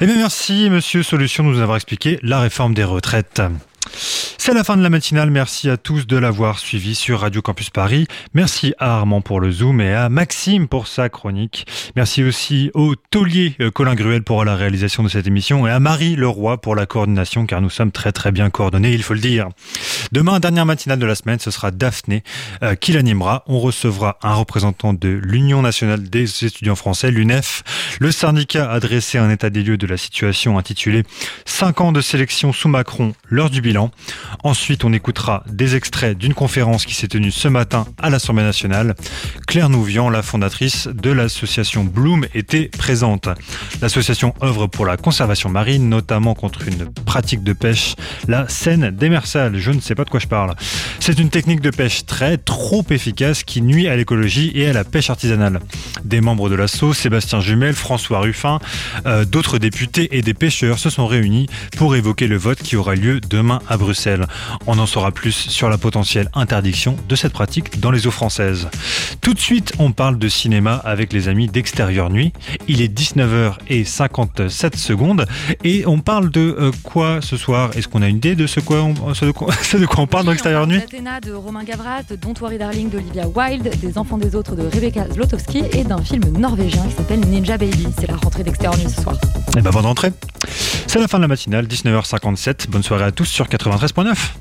[SPEAKER 2] Eh bien merci, monsieur Solution, de nous avoir expliqué la réforme des retraites. C'est la fin de la matinale. Merci à tous de l'avoir suivi sur Radio Campus Paris. Merci à Armand pour le Zoom et à Maxime pour sa chronique. Merci aussi au taulier euh, Colin Gruel pour la réalisation de cette émission et à Marie Leroy pour la coordination car nous sommes très très bien coordonnés, il faut le dire. Demain, dernière matinale de la semaine, ce sera Daphné euh, qui l'animera. On recevra un représentant de l'Union nationale des étudiants français, l'UNEF. Le syndicat a dressé un état des lieux de la situation intitulé 5 ans de sélection sous Macron, l'heure du bilan. Ensuite, on écoutera des extraits d'une conférence qui s'est tenue ce matin à l'Assemblée nationale. Claire Nouvian, la fondatrice de l'association Bloom, était présente. L'association œuvre pour la conservation marine, notamment contre une pratique de pêche, la scène démersale. Je ne sais pas de quoi je parle. C'est une technique de pêche très, trop efficace qui nuit à l'écologie et à la pêche artisanale. Des membres de l'assaut, Sébastien Jumel, François Ruffin, euh, d'autres députés et des pêcheurs se sont réunis pour évoquer le vote qui aura lieu demain à Bruxelles. On en saura plus sur la potentielle interdiction de cette pratique dans les eaux françaises. Tout de suite, on parle de cinéma avec les amis d'Extérieur Nuit. Il est 19h57 secondes et on parle de euh, quoi ce soir? Est-ce qu'on a une idée de ce, quoi on, de, quoi, de quoi on parle dans Extérieur Nuit?
[SPEAKER 10] Athéna de Romain Gavrat, Don't Worry Darling d'Olivia Wilde, Des Enfants des Autres de Rebecca Zlotowski et d'un film norvégien qui s'appelle Ninja Baby. C'est la rentrée d'Extérieur Nuit ce soir.
[SPEAKER 2] Et eh ben bonne rentrée C'est la fin de la matinale, 19h57. Bonne soirée à tous sur 93.9. Donough.